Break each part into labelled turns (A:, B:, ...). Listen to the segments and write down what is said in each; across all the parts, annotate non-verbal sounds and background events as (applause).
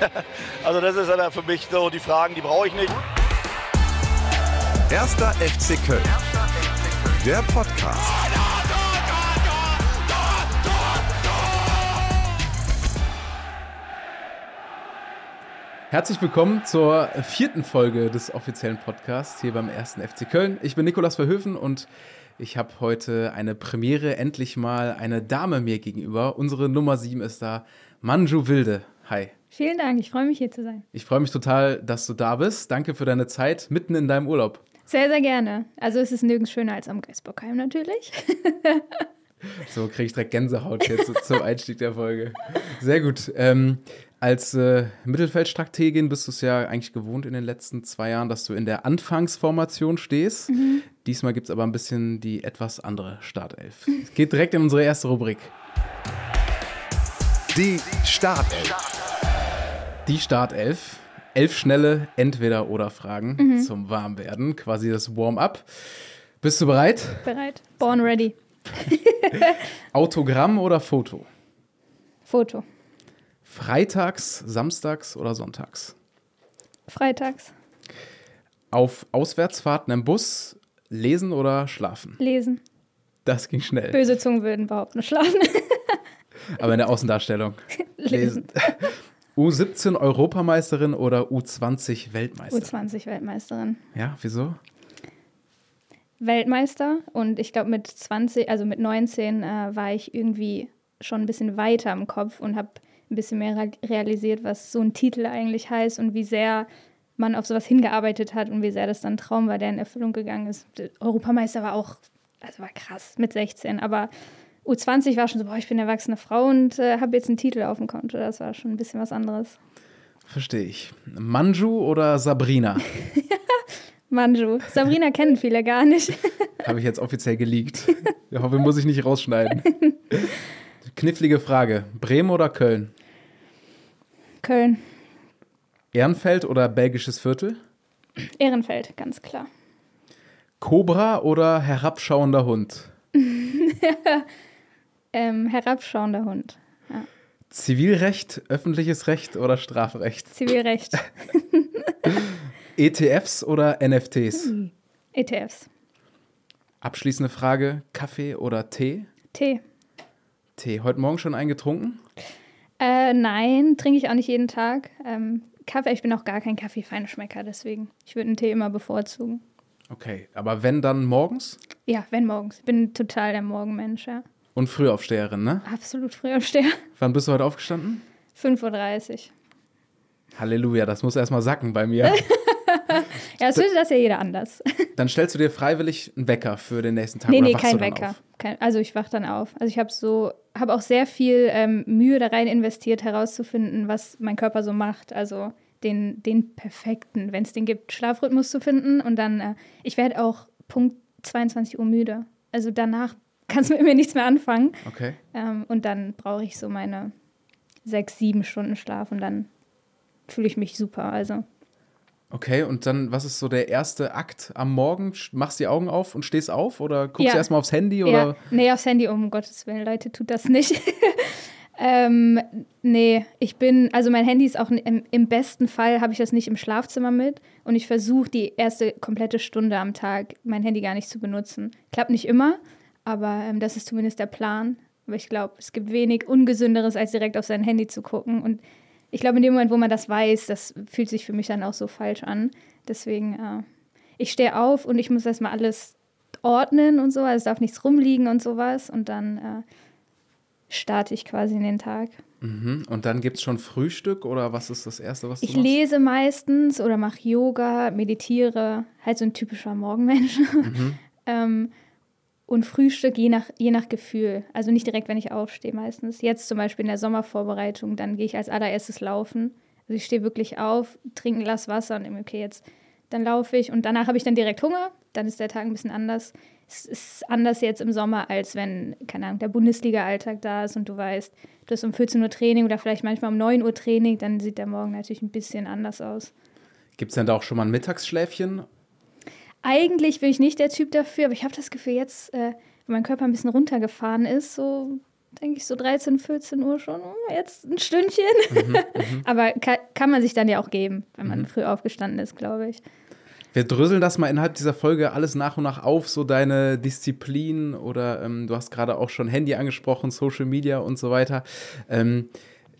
A: (laughs) also das ist dann für mich so die Fragen, die brauche ich nicht.
B: Erster FC Köln. Der Podcast.
C: Herzlich willkommen zur vierten Folge des offiziellen Podcasts hier beim ersten FC Köln. Ich bin Nikolas Verhöfen und ich habe heute eine Premiere, endlich mal eine Dame mir gegenüber. Unsere Nummer sieben ist da, Manju Wilde. Hi.
D: Vielen Dank, ich freue mich hier zu sein.
C: Ich freue mich total, dass du da bist. Danke für deine Zeit mitten in deinem Urlaub.
D: Sehr, sehr gerne. Also es ist nirgends schöner als am Geisbockheim natürlich. (laughs)
C: so kriege ich direkt Gänsehaut jetzt zum Einstieg der Folge. Sehr gut. Ähm, als äh, Mittelfeldstrategin bist du es ja eigentlich gewohnt in den letzten zwei Jahren, dass du in der Anfangsformation stehst. Mhm. Diesmal gibt es aber ein bisschen die etwas andere Startelf. Es geht direkt in unsere erste Rubrik.
B: Die Startelf.
C: Die Startelf. Elf schnelle Entweder-Oder-Fragen mhm. zum Warmwerden, quasi das Warm-up. Bist du bereit?
D: Bereit. Born ready. (laughs)
C: Autogramm oder Foto?
D: Foto.
C: Freitags, samstags oder sonntags?
D: Freitags.
C: Auf Auswärtsfahrten im Bus lesen oder schlafen?
D: Lesen.
C: Das ging schnell.
D: Böse Zungen würden überhaupt nur schlafen.
C: Aber in der Außendarstellung. (laughs)
D: lesen.
C: U17 Europameisterin oder U20 Weltmeisterin?
D: U20 Weltmeisterin.
C: Ja, wieso?
D: Weltmeister und ich glaube mit 20, also mit 19 äh, war ich irgendwie schon ein bisschen weiter im Kopf und habe ein bisschen mehr realisiert, was so ein Titel eigentlich heißt und wie sehr man auf sowas hingearbeitet hat und wie sehr das dann ein Traum war, der in Erfüllung gegangen ist. Europameister war auch, also war krass mit 16, aber U20 war schon so, boah, ich bin eine erwachsene Frau und äh, habe jetzt einen Titel auf dem Konto. Das war schon ein bisschen was anderes.
C: Verstehe ich. Manju oder Sabrina? (laughs)
D: Manju. Sabrina (laughs) kennen viele gar nicht. (laughs)
C: habe ich jetzt offiziell geleakt. Ich hoffe, muss ich nicht rausschneiden. Knifflige Frage. Bremen oder Köln?
D: Köln.
C: Ehrenfeld oder belgisches Viertel?
D: Ehrenfeld, ganz klar.
C: Cobra oder herabschauender Hund?
D: Ähm, herabschauender Hund. Ja.
C: Zivilrecht, öffentliches Recht oder Strafrecht?
D: Zivilrecht. (laughs)
C: ETFs oder NFTs? Hm.
D: ETFs.
C: Abschließende Frage: Kaffee oder Tee?
D: Tee.
C: Tee. Heute Morgen schon eingetrunken?
D: Äh, nein, trinke ich auch nicht jeden Tag. Ähm, Kaffee, ich bin auch gar kein Kaffeefeinschmecker, deswegen. Ich würde einen Tee immer bevorzugen.
C: Okay, aber wenn dann morgens?
D: Ja, wenn morgens. Ich bin total der Morgenmensch, ja.
C: Und Frühaufsteherin, ne?
D: Absolut Frühaufsteher. (laughs)
C: Wann bist du heute aufgestanden?
D: 5.30 Uhr.
C: Halleluja, das muss erstmal sacken bei mir. (laughs)
D: ja, es würde das ja jeder anders. (laughs)
C: Dann stellst du dir freiwillig einen Wecker für den nächsten Tag
D: nee, nee, kein Wecker. Kein, also ich wache dann auf. Also ich habe so, habe auch sehr viel ähm, Mühe da rein investiert, herauszufinden, was mein Körper so macht. Also den, den perfekten, wenn es den gibt, Schlafrhythmus zu finden. Und dann, äh, ich werde auch Punkt 22 Uhr müde. Also danach kannst du mit mir nichts mehr anfangen.
C: Okay.
D: Ähm, und dann brauche ich so meine sechs, sieben Stunden Schlaf und dann fühle ich mich super. Also.
C: Okay, und dann, was ist so der erste Akt am Morgen? Machst die Augen auf und stehst auf oder guckst ja. du erstmal aufs Handy? Oder?
D: Ja. Nee, aufs Handy, um Gottes Willen, Leute, tut das nicht. (laughs) ähm, nee, ich bin, also mein Handy ist auch im, im besten Fall habe ich das nicht im Schlafzimmer mit und ich versuche die erste komplette Stunde am Tag mein Handy gar nicht zu benutzen. Klappt nicht immer, aber ähm, das ist zumindest der Plan. Aber ich glaube, es gibt wenig Ungesünderes, als direkt auf sein Handy zu gucken. Und ich glaube, in dem Moment, wo man das weiß, das fühlt sich für mich dann auch so falsch an. Deswegen, äh, ich stehe auf und ich muss erstmal alles ordnen und so. Also es darf nichts rumliegen und sowas. Und dann äh, starte ich quasi in den Tag.
C: Mhm. Und dann gibt es schon Frühstück oder was ist das Erste, was du
D: Ich machst? lese meistens oder mache Yoga, meditiere. Halt so ein typischer Morgenmensch. Mhm. (laughs) ähm, und Frühstück je nach, je nach Gefühl. Also nicht direkt, wenn ich aufstehe meistens. Jetzt zum Beispiel in der Sommervorbereitung, dann gehe ich als allererstes laufen. Also ich stehe wirklich auf, trinke ein Glas Wasser und denke, okay, jetzt dann laufe ich und danach habe ich dann direkt Hunger. Dann ist der Tag ein bisschen anders. Es ist anders jetzt im Sommer, als wenn, keine Ahnung, der Bundesliga-Alltag da ist und du weißt, du hast um 14 Uhr Training oder vielleicht manchmal um 9 Uhr Training, dann sieht der Morgen natürlich ein bisschen anders aus.
C: Gibt es denn da auch schon mal ein Mittagsschläfchen
D: eigentlich bin ich nicht der Typ dafür, aber ich habe das Gefühl, jetzt, äh, wenn mein Körper ein bisschen runtergefahren ist, so denke ich so 13, 14 Uhr schon, oh, jetzt ein Stündchen. Mhm, (laughs) Aber kann, kann, man sich dann ja auch geben, wenn man mhm. früh aufgestanden ist, glaube ich.
C: Wir dröseln das mal innerhalb dieser Folge alles nach und nach auf, so deine Disziplin oder ähm, du hast gerade auch schon Handy angesprochen, Social Media und so weiter. Ähm,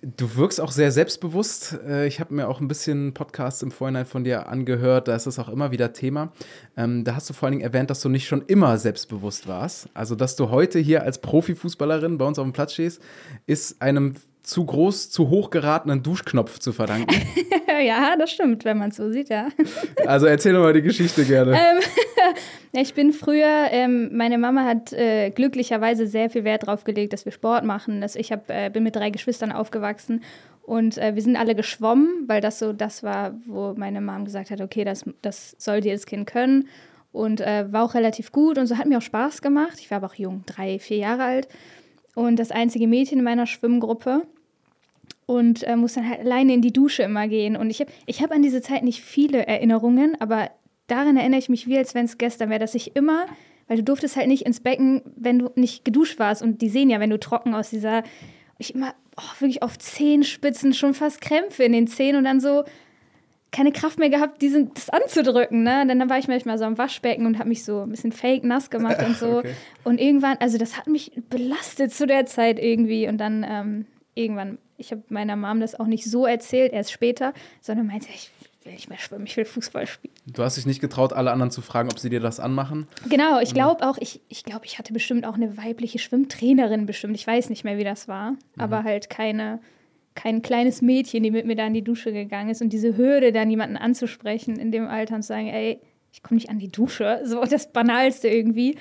C: Du wirkst auch sehr selbstbewusst. Äh, ich habe mir auch ein bisschen Podcasts im Vorhinein von dir angehört. Da ist es auch immer wieder Thema. Ähm, da hast du vor allen Dingen erwähnt, dass du nicht schon immer selbstbewusst warst. Also, dass du heute hier als Profifußballerin bei uns auf dem Platz stehst, ist einem zu groß, zu hoch geratenen Duschknopf zu verdanken. (laughs)
D: ja, das stimmt, wenn man es so sieht, ja.
C: Also erzähl doch mal die Geschichte gerne. Ähm, (laughs)
D: ich bin früher, ähm, meine Mama hat äh, glücklicherweise sehr viel Wert darauf gelegt, dass wir Sport machen. Dass ich hab, äh, bin mit drei Geschwistern aufgewachsen und äh, wir sind alle geschwommen, weil das so das war, wo meine Mom gesagt hat, okay, das, das soll jedes Kind können. Und äh, war auch relativ gut und so hat mir auch Spaß gemacht. Ich war aber auch jung, drei, vier Jahre alt und das einzige Mädchen in meiner Schwimmgruppe und äh, muss dann halt alleine in die Dusche immer gehen. Und ich habe ich hab an diese Zeit nicht viele Erinnerungen, aber daran erinnere ich mich wie, als wenn es gestern wäre, dass ich immer, weil du durftest halt nicht ins Becken, wenn du nicht geduscht warst. Und die sehen ja, wenn du trocken aus dieser, ich immer oh, wirklich auf Zehenspitzen schon fast Krämpfe in den Zehen und dann so keine Kraft mehr gehabt, diesen, das anzudrücken. Ne? Dann, dann war ich manchmal so am Waschbecken und habe mich so ein bisschen fake nass gemacht und (laughs) so. Okay. Und irgendwann, also das hat mich belastet zu der Zeit irgendwie. Und dann ähm, irgendwann, ich habe meiner Mom das auch nicht so erzählt, erst später, sondern meinte, ich will nicht mehr schwimmen, ich will Fußball spielen.
C: Du hast dich nicht getraut, alle anderen zu fragen, ob sie dir das anmachen?
D: Genau, ich glaube auch, ich, ich glaube, ich hatte bestimmt auch eine weibliche Schwimmtrainerin bestimmt. Ich weiß nicht mehr, wie das war, mhm. aber halt keine kein kleines Mädchen, die mit mir da in die Dusche gegangen ist und diese Hürde, dann jemanden anzusprechen in dem Alter und zu sagen, ey, ich komme nicht an die Dusche, so das Banalste irgendwie,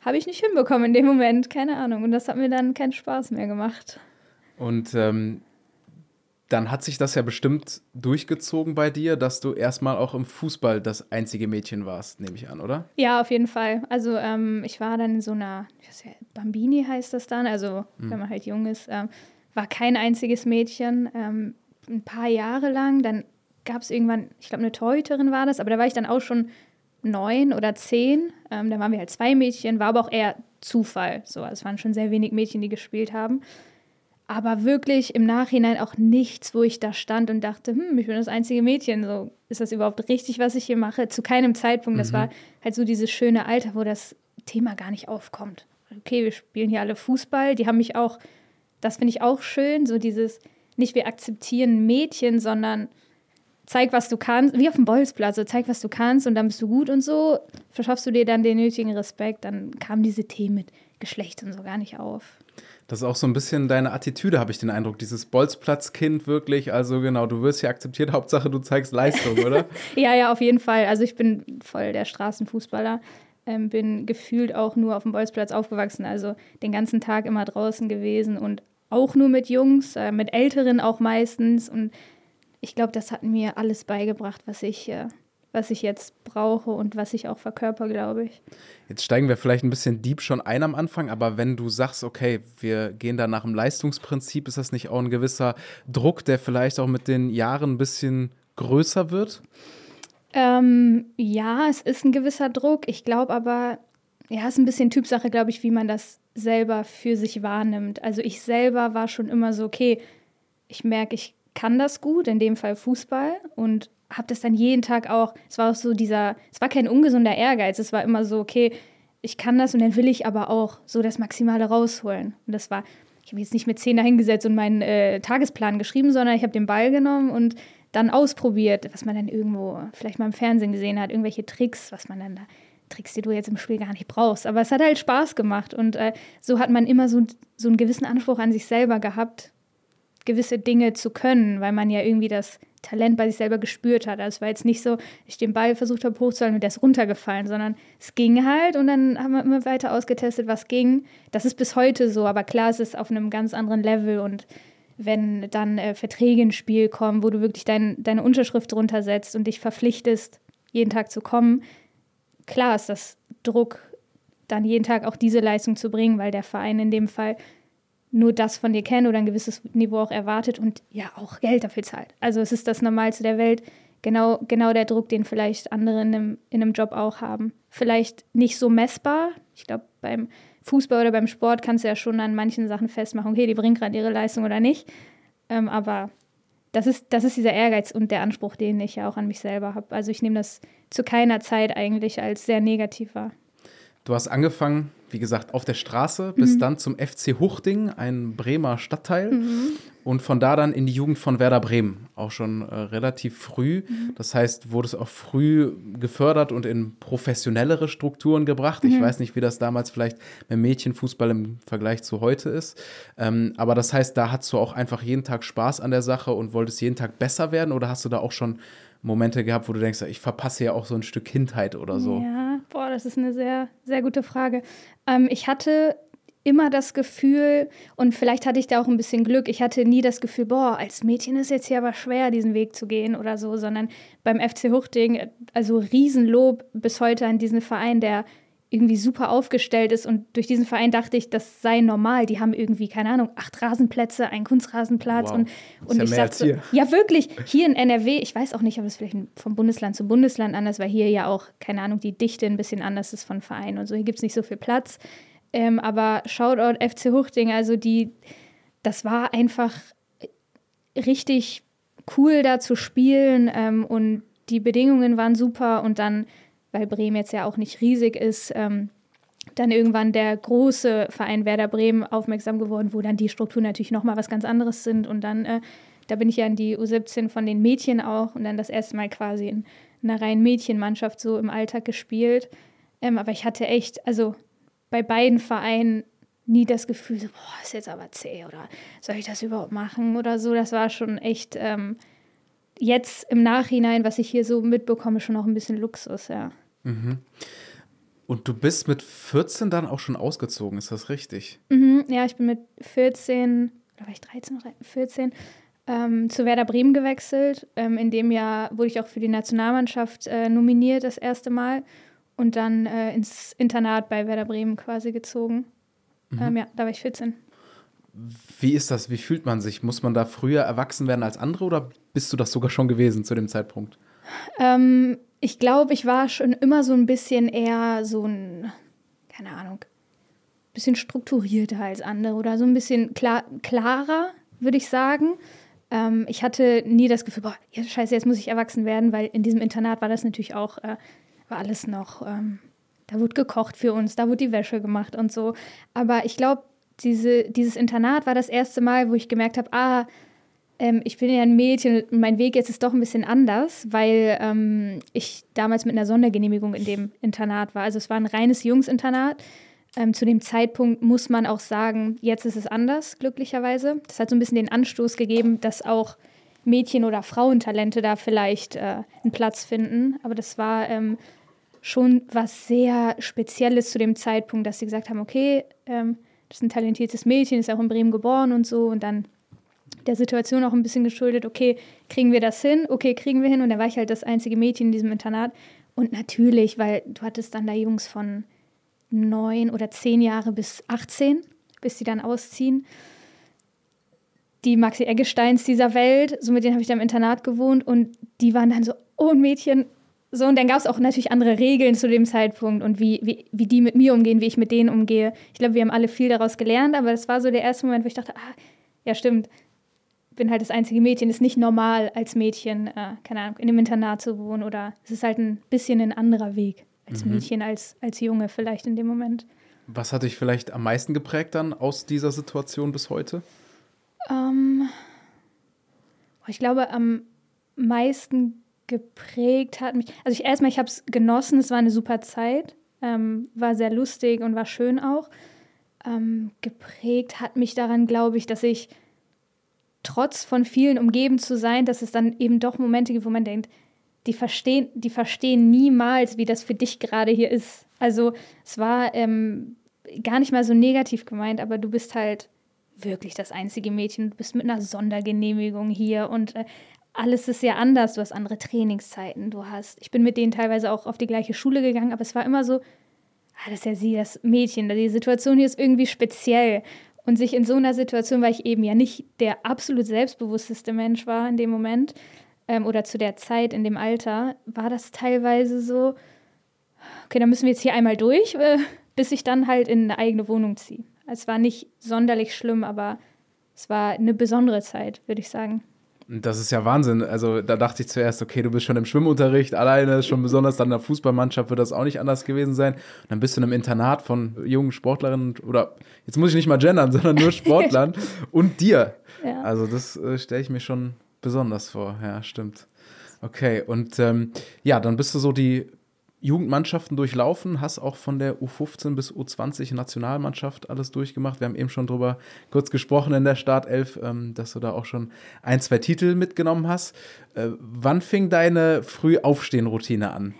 D: habe ich nicht hinbekommen in dem Moment, keine Ahnung. Und das hat mir dann keinen Spaß mehr gemacht.
C: Und ähm, dann hat sich das ja bestimmt durchgezogen bei dir, dass du erstmal auch im Fußball das einzige Mädchen warst, nehme ich an, oder?
D: Ja, auf jeden Fall. Also ähm, ich war dann in so einer, ich weiß ja, Bambini heißt das dann, also hm. wenn man halt jung ist. Ähm, war kein einziges Mädchen. Ähm, ein paar Jahre lang. Dann gab es irgendwann, ich glaube, eine Torhüterin war das, aber da war ich dann auch schon neun oder zehn. Ähm, da waren wir halt zwei Mädchen, war aber auch eher Zufall. So, also es waren schon sehr wenig Mädchen, die gespielt haben. Aber wirklich im Nachhinein auch nichts, wo ich da stand und dachte, hm, ich bin das einzige Mädchen. So, ist das überhaupt richtig, was ich hier mache? Zu keinem Zeitpunkt. Mhm. Das war halt so dieses schöne Alter, wo das Thema gar nicht aufkommt. Okay, wir spielen hier alle Fußball. Die haben mich auch das finde ich auch schön, so dieses, nicht wir akzeptieren Mädchen, sondern zeig, was du kannst, wie auf dem Bolzplatz, so zeig, was du kannst und dann bist du gut und so, verschaffst du dir dann den nötigen Respekt, dann kam diese Themen mit Geschlecht und so gar nicht auf.
C: Das ist auch so ein bisschen deine Attitüde, habe ich den Eindruck. Dieses Bolzplatzkind wirklich. Also genau, du wirst hier akzeptiert, (laughs) Hauptsache du zeigst Leistung, oder? (laughs)
D: ja, ja, auf jeden Fall. Also ich bin voll der Straßenfußballer. Ähm, bin gefühlt auch nur auf dem Bolzplatz aufgewachsen, also den ganzen Tag immer draußen gewesen und auch nur mit Jungs, äh, mit Älteren auch meistens. Und ich glaube, das hat mir alles beigebracht, was ich, äh, was ich jetzt brauche und was ich auch verkörper, glaube ich.
C: Jetzt steigen wir vielleicht ein bisschen deep schon ein am Anfang, aber wenn du sagst, okay, wir gehen da nach dem Leistungsprinzip, ist das nicht auch ein gewisser Druck, der vielleicht auch mit den Jahren ein bisschen größer wird?
D: Ähm, ja, es ist ein gewisser Druck. Ich glaube aber, ja, es ist ein bisschen Typsache, glaube ich, wie man das selber für sich wahrnimmt. Also ich selber war schon immer so, okay, ich merke, ich kann das gut, in dem Fall Fußball und habe das dann jeden Tag auch, es war auch so dieser, es war kein ungesunder Ehrgeiz, es war immer so, okay, ich kann das und dann will ich aber auch so das Maximale rausholen. Und das war, ich habe jetzt nicht mit zehn dahingesetzt und meinen äh, Tagesplan geschrieben, sondern ich habe den Ball genommen und dann ausprobiert, was man dann irgendwo vielleicht mal im Fernsehen gesehen hat, irgendwelche Tricks, was man dann da Tricks, die du jetzt im Spiel gar nicht brauchst. Aber es hat halt Spaß gemacht und äh, so hat man immer so, so einen gewissen Anspruch an sich selber gehabt, gewisse Dinge zu können, weil man ja irgendwie das Talent bei sich selber gespürt hat. Also es war jetzt nicht so, ich den Ball versucht habe hochzuhalten und der ist runtergefallen, sondern es ging halt und dann haben wir immer weiter ausgetestet, was ging. Das ist bis heute so, aber klar, es ist auf einem ganz anderen Level und wenn dann äh, Verträge ins Spiel kommen, wo du wirklich dein, deine Unterschrift drunter setzt und dich verpflichtest, jeden Tag zu kommen, klar ist das Druck, dann jeden Tag auch diese Leistung zu bringen, weil der Verein in dem Fall nur das von dir kennt oder ein gewisses Niveau auch erwartet und ja auch Geld dafür zahlt. Also es ist das Normalste der Welt. Genau, genau der Druck, den vielleicht andere in einem, in einem Job auch haben. Vielleicht nicht so messbar. Ich glaube, beim Fußball oder beim Sport kannst du ja schon an manchen Sachen festmachen, okay, die bringen gerade ihre Leistung oder nicht. Ähm, aber das ist, das ist dieser Ehrgeiz und der Anspruch, den ich ja auch an mich selber habe. Also ich nehme das zu keiner Zeit eigentlich als sehr negativ wahr.
C: Du hast angefangen, wie gesagt, auf der Straße, bis mhm. dann zum FC Huchting, ein Bremer Stadtteil. Mhm. Und von da dann in die Jugend von Werder Bremen, auch schon äh, relativ früh. Mhm. Das heißt, wurde es auch früh gefördert und in professionellere Strukturen gebracht. Ich mhm. weiß nicht, wie das damals vielleicht beim Mädchenfußball im Vergleich zu heute ist. Ähm, aber das heißt, da hast du auch einfach jeden Tag Spaß an der Sache und wolltest jeden Tag besser werden? Oder hast du da auch schon Momente gehabt, wo du denkst, ich verpasse ja auch so ein Stück Kindheit oder so?
D: Ja, boah, das ist eine sehr, sehr gute Frage. Ähm, ich hatte immer das Gefühl, und vielleicht hatte ich da auch ein bisschen Glück, ich hatte nie das Gefühl, boah, als Mädchen ist jetzt hier aber schwer, diesen Weg zu gehen oder so, sondern beim FC Huchting, also Riesenlob bis heute an diesen Verein, der irgendwie super aufgestellt ist. Und durch diesen Verein dachte ich, das sei normal. Die haben irgendwie, keine Ahnung, acht Rasenplätze, einen Kunstrasenplatz. Wow. Und, und ja ich sagte, so, ja, wirklich, hier in NRW, ich weiß auch nicht, ob es vielleicht vom Bundesland zu Bundesland anders, weil hier ja auch, keine Ahnung, die Dichte ein bisschen anders ist von Vereinen und so. Hier gibt es nicht so viel Platz. Ähm, aber Shoutout FC Huchting, also die, das war einfach richtig cool da zu spielen ähm, und die Bedingungen waren super und dann weil Bremen jetzt ja auch nicht riesig ist, ähm, dann irgendwann der große Verein Werder Bremen aufmerksam geworden, wo dann die Strukturen natürlich nochmal was ganz anderes sind. Und dann, äh, da bin ich ja in die U17 von den Mädchen auch und dann das erste Mal quasi in einer reinen Mädchenmannschaft so im Alltag gespielt. Ähm, aber ich hatte echt, also bei beiden Vereinen nie das Gefühl, so, boah, ist jetzt aber zäh oder soll ich das überhaupt machen oder so. Das war schon echt ähm, jetzt im Nachhinein, was ich hier so mitbekomme, schon auch ein bisschen Luxus, ja.
C: Mhm. Und du bist mit 14 dann auch schon ausgezogen, ist das richtig?
D: Mhm, ja, ich bin mit 14, oder war ich 13 oder 14, ähm, zu Werder Bremen gewechselt. Ähm, in dem Jahr wurde ich auch für die Nationalmannschaft äh, nominiert, das erste Mal. Und dann äh, ins Internat bei Werder Bremen quasi gezogen. Mhm. Ähm, ja, da war ich 14.
C: Wie ist das? Wie fühlt man sich? Muss man da früher erwachsen werden als andere oder bist du das sogar schon gewesen zu dem Zeitpunkt?
D: Ähm, ich glaube, ich war schon immer so ein bisschen eher so ein, keine Ahnung, bisschen strukturierter als andere oder so ein bisschen klar, klarer, würde ich sagen. Ähm, ich hatte nie das Gefühl, boah, ja, scheiße, jetzt muss ich erwachsen werden, weil in diesem Internat war das natürlich auch, äh, war alles noch, ähm, da wurde gekocht für uns, da wurde die Wäsche gemacht und so. Aber ich glaube, diese, dieses Internat war das erste Mal, wo ich gemerkt habe, ah, ähm, ich bin ja ein Mädchen und mein Weg jetzt ist doch ein bisschen anders, weil ähm, ich damals mit einer Sondergenehmigung in dem Internat war. Also es war ein reines Jungsinternat. Ähm, zu dem Zeitpunkt muss man auch sagen, jetzt ist es anders, glücklicherweise. Das hat so ein bisschen den Anstoß gegeben, dass auch Mädchen- oder Frauentalente da vielleicht äh, einen Platz finden. Aber das war ähm, schon was sehr Spezielles zu dem Zeitpunkt, dass sie gesagt haben, okay, ähm, das ist ein talentiertes Mädchen, ist auch in Bremen geboren und so. Und dann der Situation auch ein bisschen geschuldet, okay, kriegen wir das hin? Okay, kriegen wir hin. Und da war ich halt das einzige Mädchen in diesem Internat. Und natürlich, weil du hattest dann da Jungs von neun oder zehn Jahre bis 18, bis sie dann ausziehen. Die Maxi Eggesteins dieser Welt, so mit denen habe ich dann im Internat gewohnt und die waren dann so, oh Mädchen, so, und dann gab es auch natürlich andere Regeln zu dem Zeitpunkt und wie, wie, wie die mit mir umgehen, wie ich mit denen umgehe. Ich glaube, wir haben alle viel daraus gelernt, aber das war so der erste Moment, wo ich dachte, ah, ja, stimmt, bin halt das einzige Mädchen, ist nicht normal als Mädchen, äh, keine Ahnung, in einem Internat zu wohnen oder es ist halt ein bisschen ein anderer Weg als mhm. Mädchen, als, als Junge vielleicht in dem Moment.
C: Was hat dich vielleicht am meisten geprägt dann aus dieser Situation bis heute?
D: Ähm, ich glaube, am meisten geprägt hat mich, also ich erstmal, ich habe es genossen, es war eine super Zeit, ähm, war sehr lustig und war schön auch. Ähm, geprägt hat mich daran, glaube ich, dass ich trotz von vielen umgeben zu sein, dass es dann eben doch Momente gibt, wo man denkt, die verstehen, die verstehen niemals, wie das für dich gerade hier ist. Also es war ähm, gar nicht mal so negativ gemeint, aber du bist halt wirklich das einzige Mädchen. Du bist mit einer Sondergenehmigung hier und äh, alles ist ja anders. Du hast andere Trainingszeiten. Du hast, ich bin mit denen teilweise auch auf die gleiche Schule gegangen, aber es war immer so, ah, das ist ja sie, das Mädchen. Die Situation hier ist irgendwie speziell. Und sich in so einer Situation, weil ich eben ja nicht der absolut selbstbewussteste Mensch war in dem Moment ähm, oder zu der Zeit in dem Alter, war das teilweise so, okay, dann müssen wir jetzt hier einmal durch, äh, bis ich dann halt in eine eigene Wohnung ziehe. Es war nicht sonderlich schlimm, aber es war eine besondere Zeit, würde ich sagen.
C: Das ist ja Wahnsinn. Also da dachte ich zuerst, okay, du bist schon im Schwimmunterricht alleine, schon besonders dann in der Fußballmannschaft wird das auch nicht anders gewesen sein. Und dann bist du in einem Internat von jungen Sportlerinnen oder jetzt muss ich nicht mal gendern, sondern nur (laughs) Sportlern und dir. Ja. Also das äh, stelle ich mir schon besonders vor. Ja, stimmt. Okay, und ähm, ja, dann bist du so die Jugendmannschaften durchlaufen, hast auch von der U15 bis U20 Nationalmannschaft alles durchgemacht. Wir haben eben schon drüber kurz gesprochen in der Startelf, ähm, dass du da auch schon ein, zwei Titel mitgenommen hast. Äh, wann fing deine Frühaufstehen-Routine an?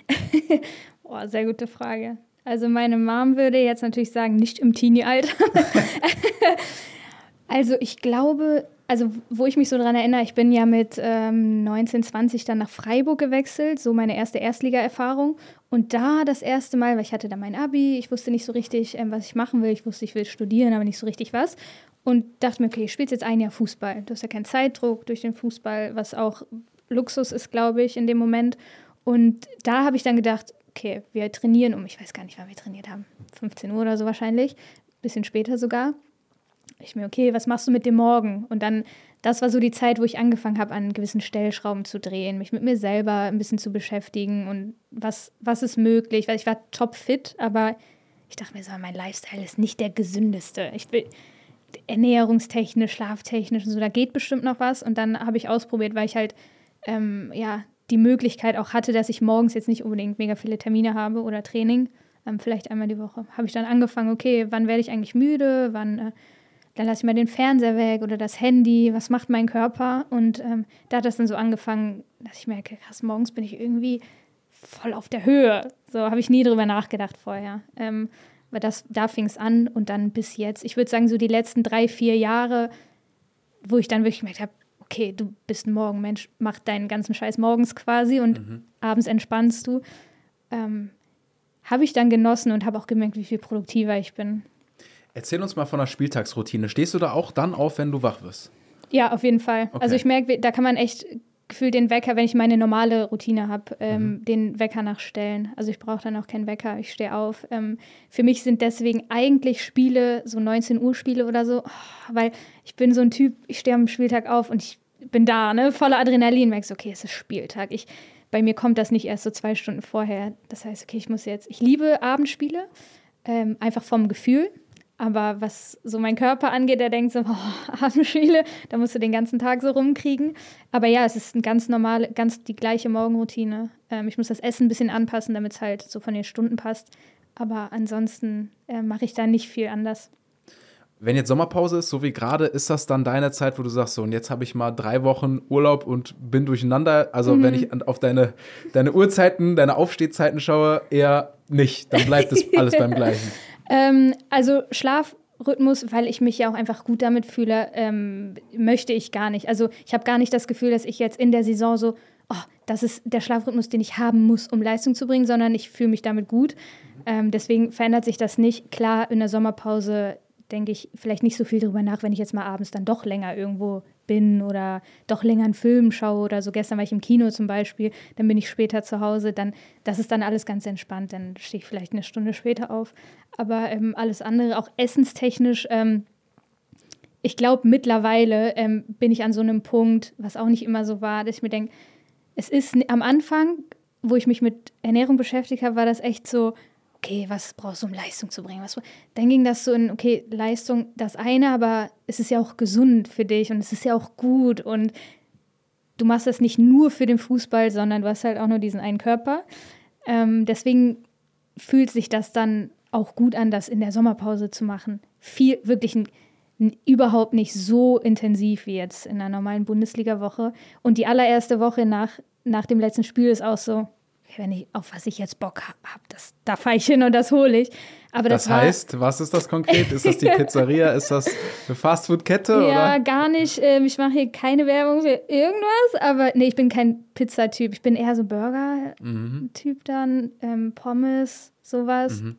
C: (laughs)
D: Boah, sehr gute Frage. Also meine Mom würde jetzt natürlich sagen, nicht im Teenie-Alter. (laughs) also ich glaube, also wo ich mich so dran erinnere, ich bin ja mit ähm, 19, 20 dann nach Freiburg gewechselt, so meine erste Erstliga-Erfahrung. Und da das erste Mal, weil ich hatte da mein Abi, ich wusste nicht so richtig, ähm, was ich machen will. Ich wusste, ich will studieren, aber nicht so richtig was. Und dachte mir, okay, ich spiele jetzt ein Jahr Fußball. Du hast ja keinen Zeitdruck durch den Fußball, was auch Luxus ist, glaube ich, in dem Moment. Und da habe ich dann gedacht, okay, wir trainieren um, ich weiß gar nicht, wann wir trainiert haben, 15 Uhr oder so wahrscheinlich, bisschen später sogar. Ich mir, okay, was machst du mit dem Morgen? Und dann, das war so die Zeit, wo ich angefangen habe, an gewissen Stellschrauben zu drehen, mich mit mir selber ein bisschen zu beschäftigen und was, was ist möglich, weil ich war topfit, aber ich dachte mir so, mein Lifestyle ist nicht der gesündeste. Ich will ernährungstechnisch, schlaftechnisch und so, da geht bestimmt noch was. Und dann habe ich ausprobiert, weil ich halt, ähm, ja, die Möglichkeit auch hatte, dass ich morgens jetzt nicht unbedingt mega viele Termine habe oder Training, ähm, vielleicht einmal die Woche. Habe ich dann angefangen, okay, wann werde ich eigentlich müde, wann äh, dann lasse ich mal den Fernseher weg oder das Handy, was macht mein Körper? Und ähm, da hat das dann so angefangen, dass ich merke, krass, morgens bin ich irgendwie voll auf der Höhe. So habe ich nie drüber nachgedacht vorher. Ähm, aber das, da fing es an und dann bis jetzt. Ich würde sagen, so die letzten drei, vier Jahre, wo ich dann wirklich gemerkt habe, okay, du bist ein Morgenmensch, mach deinen ganzen Scheiß morgens quasi und mhm. abends entspannst du. Ähm, habe ich dann genossen und habe auch gemerkt, wie viel produktiver ich bin.
C: Erzähl uns mal von der Spieltagsroutine. Stehst du da auch dann auf, wenn du wach wirst?
D: Ja, auf jeden Fall. Okay. Also ich merke, da kann man echt gefühlt den Wecker, wenn ich meine normale Routine habe, ähm, mhm. den Wecker nachstellen. Also ich brauche dann auch keinen Wecker, ich stehe auf. Ähm, für mich sind deswegen eigentlich Spiele, so 19 Uhr Spiele oder so, oh, weil ich bin so ein Typ, ich stehe am Spieltag auf und ich bin da, ne, voller Adrenalin, merkst, okay, es ist Spieltag. Ich, bei mir kommt das nicht erst so zwei Stunden vorher. Das heißt, okay, ich muss jetzt, ich liebe Abendspiele, ähm, einfach vom Gefühl. Aber was so mein Körper angeht, der denkt so, (laughs) oh, Abendspiele, da musst du den ganzen Tag so rumkriegen. Aber ja, es ist eine ganz normale, ganz die gleiche Morgenroutine. Ähm, ich muss das Essen ein bisschen anpassen, damit es halt so von den Stunden passt. Aber ansonsten äh, mache ich da nicht viel anders.
C: Wenn jetzt Sommerpause ist, so wie gerade, ist das dann deine Zeit, wo du sagst, so, und jetzt habe ich mal drei Wochen Urlaub und bin durcheinander. Also, mhm. wenn ich auf deine, deine Uhrzeiten, deine Aufstehzeiten schaue, eher nicht. Dann bleibt es (laughs) alles beim Gleichen.
D: Ähm, also Schlafrhythmus, weil ich mich ja auch einfach gut damit fühle, ähm, möchte ich gar nicht. Also ich habe gar nicht das Gefühl, dass ich jetzt in der Saison so, oh, das ist der Schlafrhythmus, den ich haben muss, um Leistung zu bringen, sondern ich fühle mich damit gut. Ähm, deswegen verändert sich das nicht. Klar, in der Sommerpause denke ich vielleicht nicht so viel darüber nach, wenn ich jetzt mal abends dann doch länger irgendwo bin oder doch länger einen Film schaue oder so. Gestern war ich im Kino zum Beispiel, dann bin ich später zu Hause. Dann, das ist dann alles ganz entspannt. Dann stehe ich vielleicht eine Stunde später auf. Aber ähm, alles andere, auch essenstechnisch, ähm, ich glaube, mittlerweile ähm, bin ich an so einem Punkt, was auch nicht immer so war, dass ich mir denke, es ist am Anfang, wo ich mich mit Ernährung beschäftigt habe, war das echt so, okay, was brauchst du, um Leistung zu bringen? Was, dann ging das so in, okay, Leistung das eine, aber es ist ja auch gesund für dich und es ist ja auch gut und du machst das nicht nur für den Fußball, sondern du hast halt auch nur diesen einen Körper. Ähm, deswegen fühlt sich das dann auch gut an, das in der Sommerpause zu machen. Viel, wirklich ein, überhaupt nicht so intensiv wie jetzt in einer normalen Bundesliga-Woche. Und die allererste Woche nach, nach dem letzten Spiel ist auch so, wenn ich, auf was ich jetzt Bock habe, das, da fahre ich hin und das hole ich. Aber das,
C: das heißt, was ist das konkret? Ist das die (laughs) Pizzeria? ist das eine Fastfood-Kette?
D: Ja, oder? gar nicht. Ähm, ich mache hier keine Werbung für irgendwas, aber nee, ich bin kein Pizzatyp. Ich bin eher so Burger-Typ mhm. dann, ähm, Pommes, sowas. Mhm.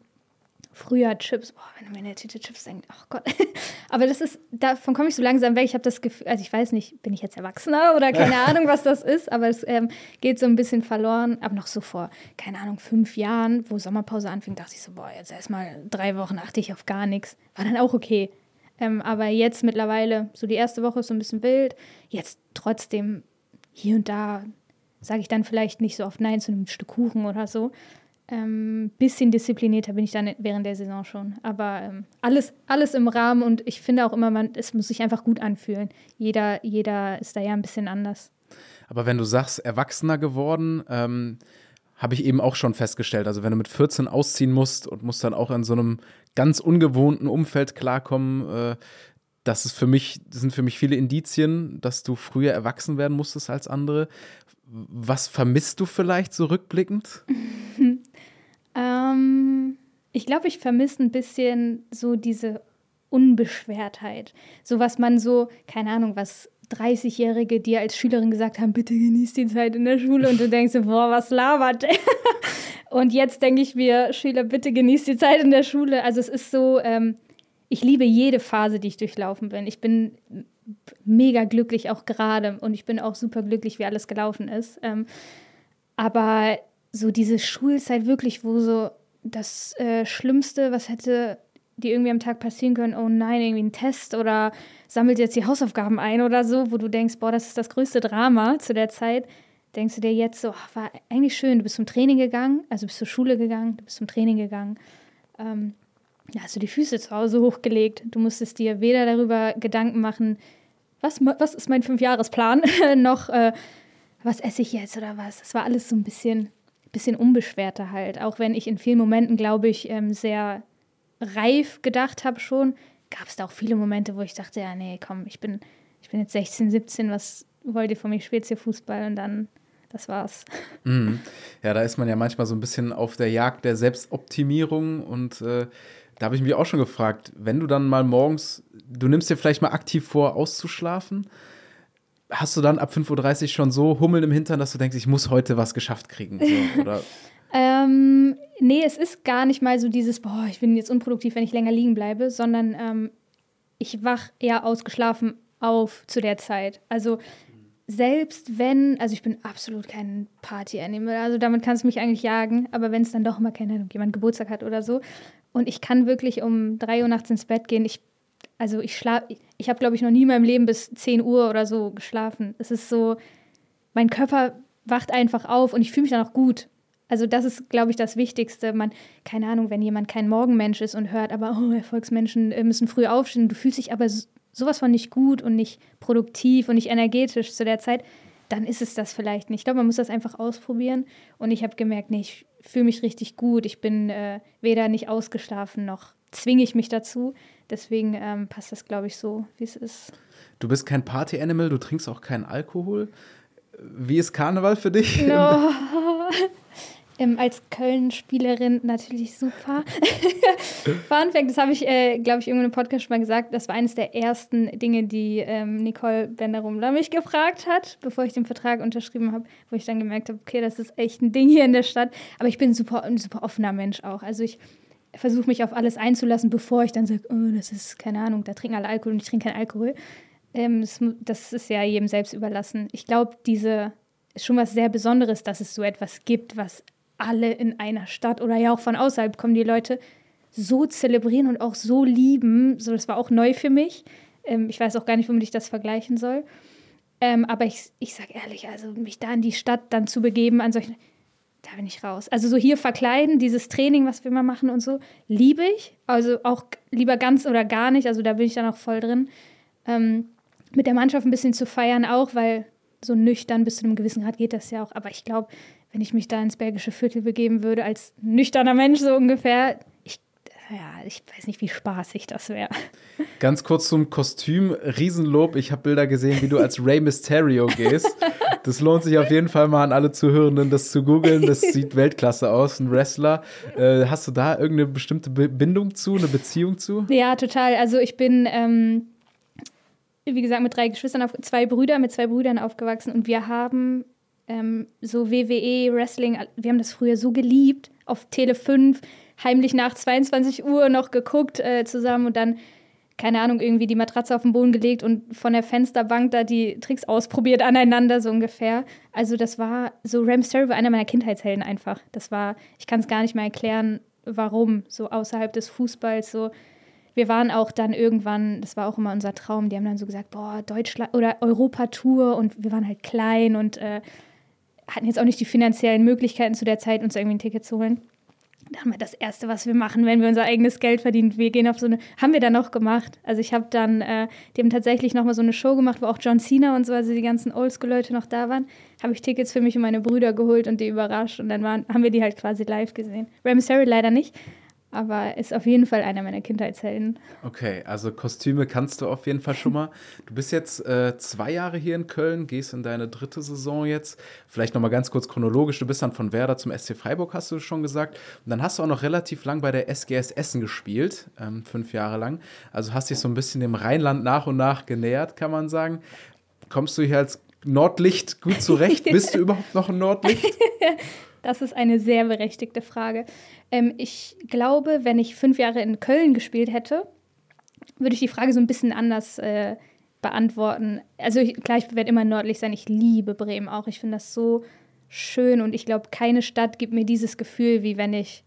D: Früher Chips, boah, wenn du mir eine Tüte Chips denkst, ach Gott. (laughs) Aber das ist, davon komme ich so langsam weg. Ich habe das Gefühl, also ich weiß nicht, bin ich jetzt Erwachsener oder keine (laughs) Ahnung, was das ist, aber es ähm, geht so ein bisschen verloren. Aber noch so vor, keine Ahnung, fünf Jahren, wo Sommerpause anfing, dachte ich so, boah, jetzt erstmal drei Wochen achte ich auf gar nichts. War dann auch okay. Ähm, aber jetzt mittlerweile, so die erste Woche ist so ein bisschen wild. Jetzt trotzdem hier und da sage ich dann vielleicht nicht so oft Nein zu einem Stück Kuchen oder so. Ähm, bisschen disziplinierter bin ich dann während der Saison schon. Aber ähm, alles, alles im Rahmen und ich finde auch immer, man, es muss sich einfach gut anfühlen. Jeder, jeder ist da ja ein bisschen anders.
C: Aber wenn du sagst, erwachsener geworden, ähm, habe ich eben auch schon festgestellt. Also wenn du mit 14 ausziehen musst und musst dann auch in so einem ganz ungewohnten Umfeld klarkommen, äh, das ist für mich, das sind für mich viele Indizien, dass du früher erwachsen werden musstest als andere. Was vermisst du vielleicht so rückblickend? (laughs)
D: Ähm, ich glaube, ich vermisse ein bisschen so diese Unbeschwertheit. So was man so, keine Ahnung, was 30-Jährige dir als Schülerin gesagt haben, bitte genieß die Zeit in der Schule und du (laughs) denkst, boah, was labert der? und jetzt denke ich mir, Schüler, bitte genieß die Zeit in der Schule. Also es ist so, ähm, ich liebe jede Phase, die ich durchlaufen bin. Ich bin mega glücklich auch gerade und ich bin auch super glücklich, wie alles gelaufen ist. Ähm, aber so diese Schulzeit wirklich, wo so das äh, Schlimmste, was hätte dir irgendwie am Tag passieren können, oh nein, irgendwie ein Test oder sammelt jetzt die Hausaufgaben ein oder so, wo du denkst, boah, das ist das größte Drama zu der Zeit, denkst du dir jetzt so, ach, war eigentlich schön, du bist zum Training gegangen, also bist zur Schule gegangen, du bist zum Training gegangen. Ähm, da hast du die Füße zu Hause hochgelegt. Du musstest dir weder darüber Gedanken machen, was, was ist mein Fünfjahresplan, (laughs) noch äh, was esse ich jetzt oder was. Das war alles so ein bisschen bisschen unbeschwerter halt. Auch wenn ich in vielen Momenten, glaube ich, ähm, sehr reif gedacht habe schon, gab es da auch viele Momente, wo ich dachte, ja, nee, komm, ich bin, ich bin jetzt 16, 17, was wollt ihr von mir? Spielt hier Fußball und dann, das war's. (laughs)
C: Mhm. Ja, da ist man ja manchmal so ein bisschen auf der Jagd der Selbstoptimierung und äh, da habe ich mich auch schon gefragt, wenn du dann mal morgens, du nimmst dir vielleicht mal aktiv vor, auszuschlafen, hast du dann ab 5.30 Uhr schon so Hummeln im Hintern, dass du denkst, ich muss heute was geschafft kriegen? So, (laughs) oder?
D: ähm, nee, es ist gar nicht mal so dieses, boah, ich bin jetzt unproduktiv, wenn ich länger liegen bleibe, sondern ähm, ich wach eher ausgeschlafen auf zu der Zeit. Also selbst wenn, also ich bin absolut kein Party-Animal, also damit kannst du mich eigentlich jagen, aber wenn es dann doch mal, keine jemand Geburtstag hat oder so und ich kann wirklich um 3 Uhr nachts ins Bett gehen, ich also ich schlafe, ich habe, glaube ich, noch nie in meinem Leben bis 10 Uhr oder so geschlafen. Es ist so, mein Körper wacht einfach auf und ich fühle mich dann auch gut. Also das ist, glaube ich, das Wichtigste. Man, keine Ahnung, wenn jemand kein Morgenmensch ist und hört, aber oh, Erfolgsmenschen äh, müssen früh aufstehen, du fühlst dich aber sowas von nicht gut und nicht produktiv und nicht energetisch zu der Zeit, dann ist es das vielleicht nicht. Ich glaube, man muss das einfach ausprobieren. Und ich habe gemerkt, nee, ich fühle mich richtig gut. Ich bin äh, weder nicht ausgeschlafen noch zwinge ich mich dazu. Deswegen ähm, passt das, glaube ich, so, wie es ist.
C: Du bist kein Party-Animal, du trinkst auch keinen Alkohol. Wie ist Karneval für dich?
D: No. (laughs) ähm, als Köln-Spielerin natürlich super. (laughs) Fun Fact, das habe ich, äh, glaube ich, irgendwo im Podcast schon mal gesagt. Das war eines der ersten Dinge, die ähm, Nicole Benderum-La mich gefragt hat, bevor ich den Vertrag unterschrieben habe, wo ich dann gemerkt habe, okay, das ist echt ein Ding hier in der Stadt. Aber ich bin super, ein super offener Mensch auch. Also ich versuche mich auf alles einzulassen, bevor ich dann sage, oh, das ist, keine Ahnung, da trinken alle Alkohol und ich trinke keinen Alkohol. Ähm, das, das, ist ja jedem selbst überlassen. Ich glaube, diese ist schon was sehr Besonderes, dass es so etwas gibt, was alle in einer Stadt oder ja auch von außerhalb kommen die Leute so zelebrieren und auch so lieben. So, das war auch neu für mich. Ähm, ich weiß auch gar nicht, womit ich das vergleichen soll. Ähm, aber ich, ich sage ehrlich, also mich da in die Stadt dann zu begeben, an solchen, da bin ich raus. Also so hier verkleiden, dieses Training, was wir immer machen und so, liebe ich. Also auch lieber ganz oder gar nicht. Also da bin ich dann auch voll drin. Ähm, mit der Mannschaft ein bisschen zu feiern auch, weil so nüchtern bis zu einem gewissen Grad geht das ja auch. Aber ich glaube, wenn ich mich da ins Bergische Viertel begeben würde, als nüchterner Mensch so ungefähr, ja, ich weiß nicht, wie spaßig das wäre.
C: Ganz kurz zum Kostüm. Riesenlob. Ich habe Bilder gesehen, wie du als Rey Mysterio gehst. (laughs) Das lohnt sich auf jeden Fall mal an alle Zuhörenden, das zu googeln. Das (laughs) sieht Weltklasse aus, ein Wrestler. Äh, hast du da irgendeine bestimmte Bindung zu, eine Beziehung zu?
D: Ja, total. Also ich bin, ähm, wie gesagt, mit drei Geschwistern, auf, zwei Brüder, mit zwei Brüdern aufgewachsen und wir haben ähm, so WWE, Wrestling, wir haben das früher so geliebt auf Tele 5 heimlich nach 22 Uhr noch geguckt äh, zusammen und dann, keine Ahnung, irgendwie die Matratze auf den Boden gelegt und von der Fensterbank da die Tricks ausprobiert aneinander, so ungefähr. Also das war, so Ram Sterry war einer meiner Kindheitshelden einfach. Das war, ich kann es gar nicht mehr erklären, warum, so außerhalb des Fußballs, so wir waren auch dann irgendwann, das war auch immer unser Traum, die haben dann so gesagt, boah, Deutschland oder Europa-Tour und wir waren halt klein und äh, hatten jetzt auch nicht die finanziellen Möglichkeiten zu der Zeit, uns irgendwie ein Ticket zu holen. Dann das Erste, was wir machen, wenn wir unser eigenes Geld verdienen. Wir gehen auf so eine, haben wir dann noch gemacht. Also ich habe dann, äh, haben tatsächlich nochmal so eine Show gemacht, wo auch John Cena und so, also die ganzen Oldschool-Leute noch da waren. Habe ich Tickets für mich und meine Brüder geholt und die überrascht und dann waren, haben wir die halt quasi live gesehen. Ram leider nicht, aber ist auf jeden Fall einer meiner Kindheitshelden.
C: Okay, also Kostüme kannst du auf jeden Fall schon mal. (laughs) Du bist jetzt äh, zwei Jahre hier in Köln, gehst in deine dritte Saison jetzt. Vielleicht noch mal ganz kurz chronologisch. Du bist dann von Werder zum SC Freiburg, hast du schon gesagt. Und dann hast du auch noch relativ lang bei der SGS Essen gespielt, ähm, fünf Jahre lang. Also hast dich so ein bisschen dem Rheinland nach und nach genähert, kann man sagen. Kommst du hier als Nordlicht gut zurecht? (laughs) Bist du überhaupt noch ein Nordlicht? (laughs)
D: Das ist eine sehr berechtigte Frage. Ähm, ich glaube, wenn ich fünf Jahre in Köln gespielt hätte, würde ich die Frage so ein bisschen anders äh, beantworten. Also ich, klar, ich werde immer nördlich sein. Ich liebe Bremen auch. Ich finde das so schön und ich glaube, keine Stadt gibt mir dieses Gefühl, wie wenn ich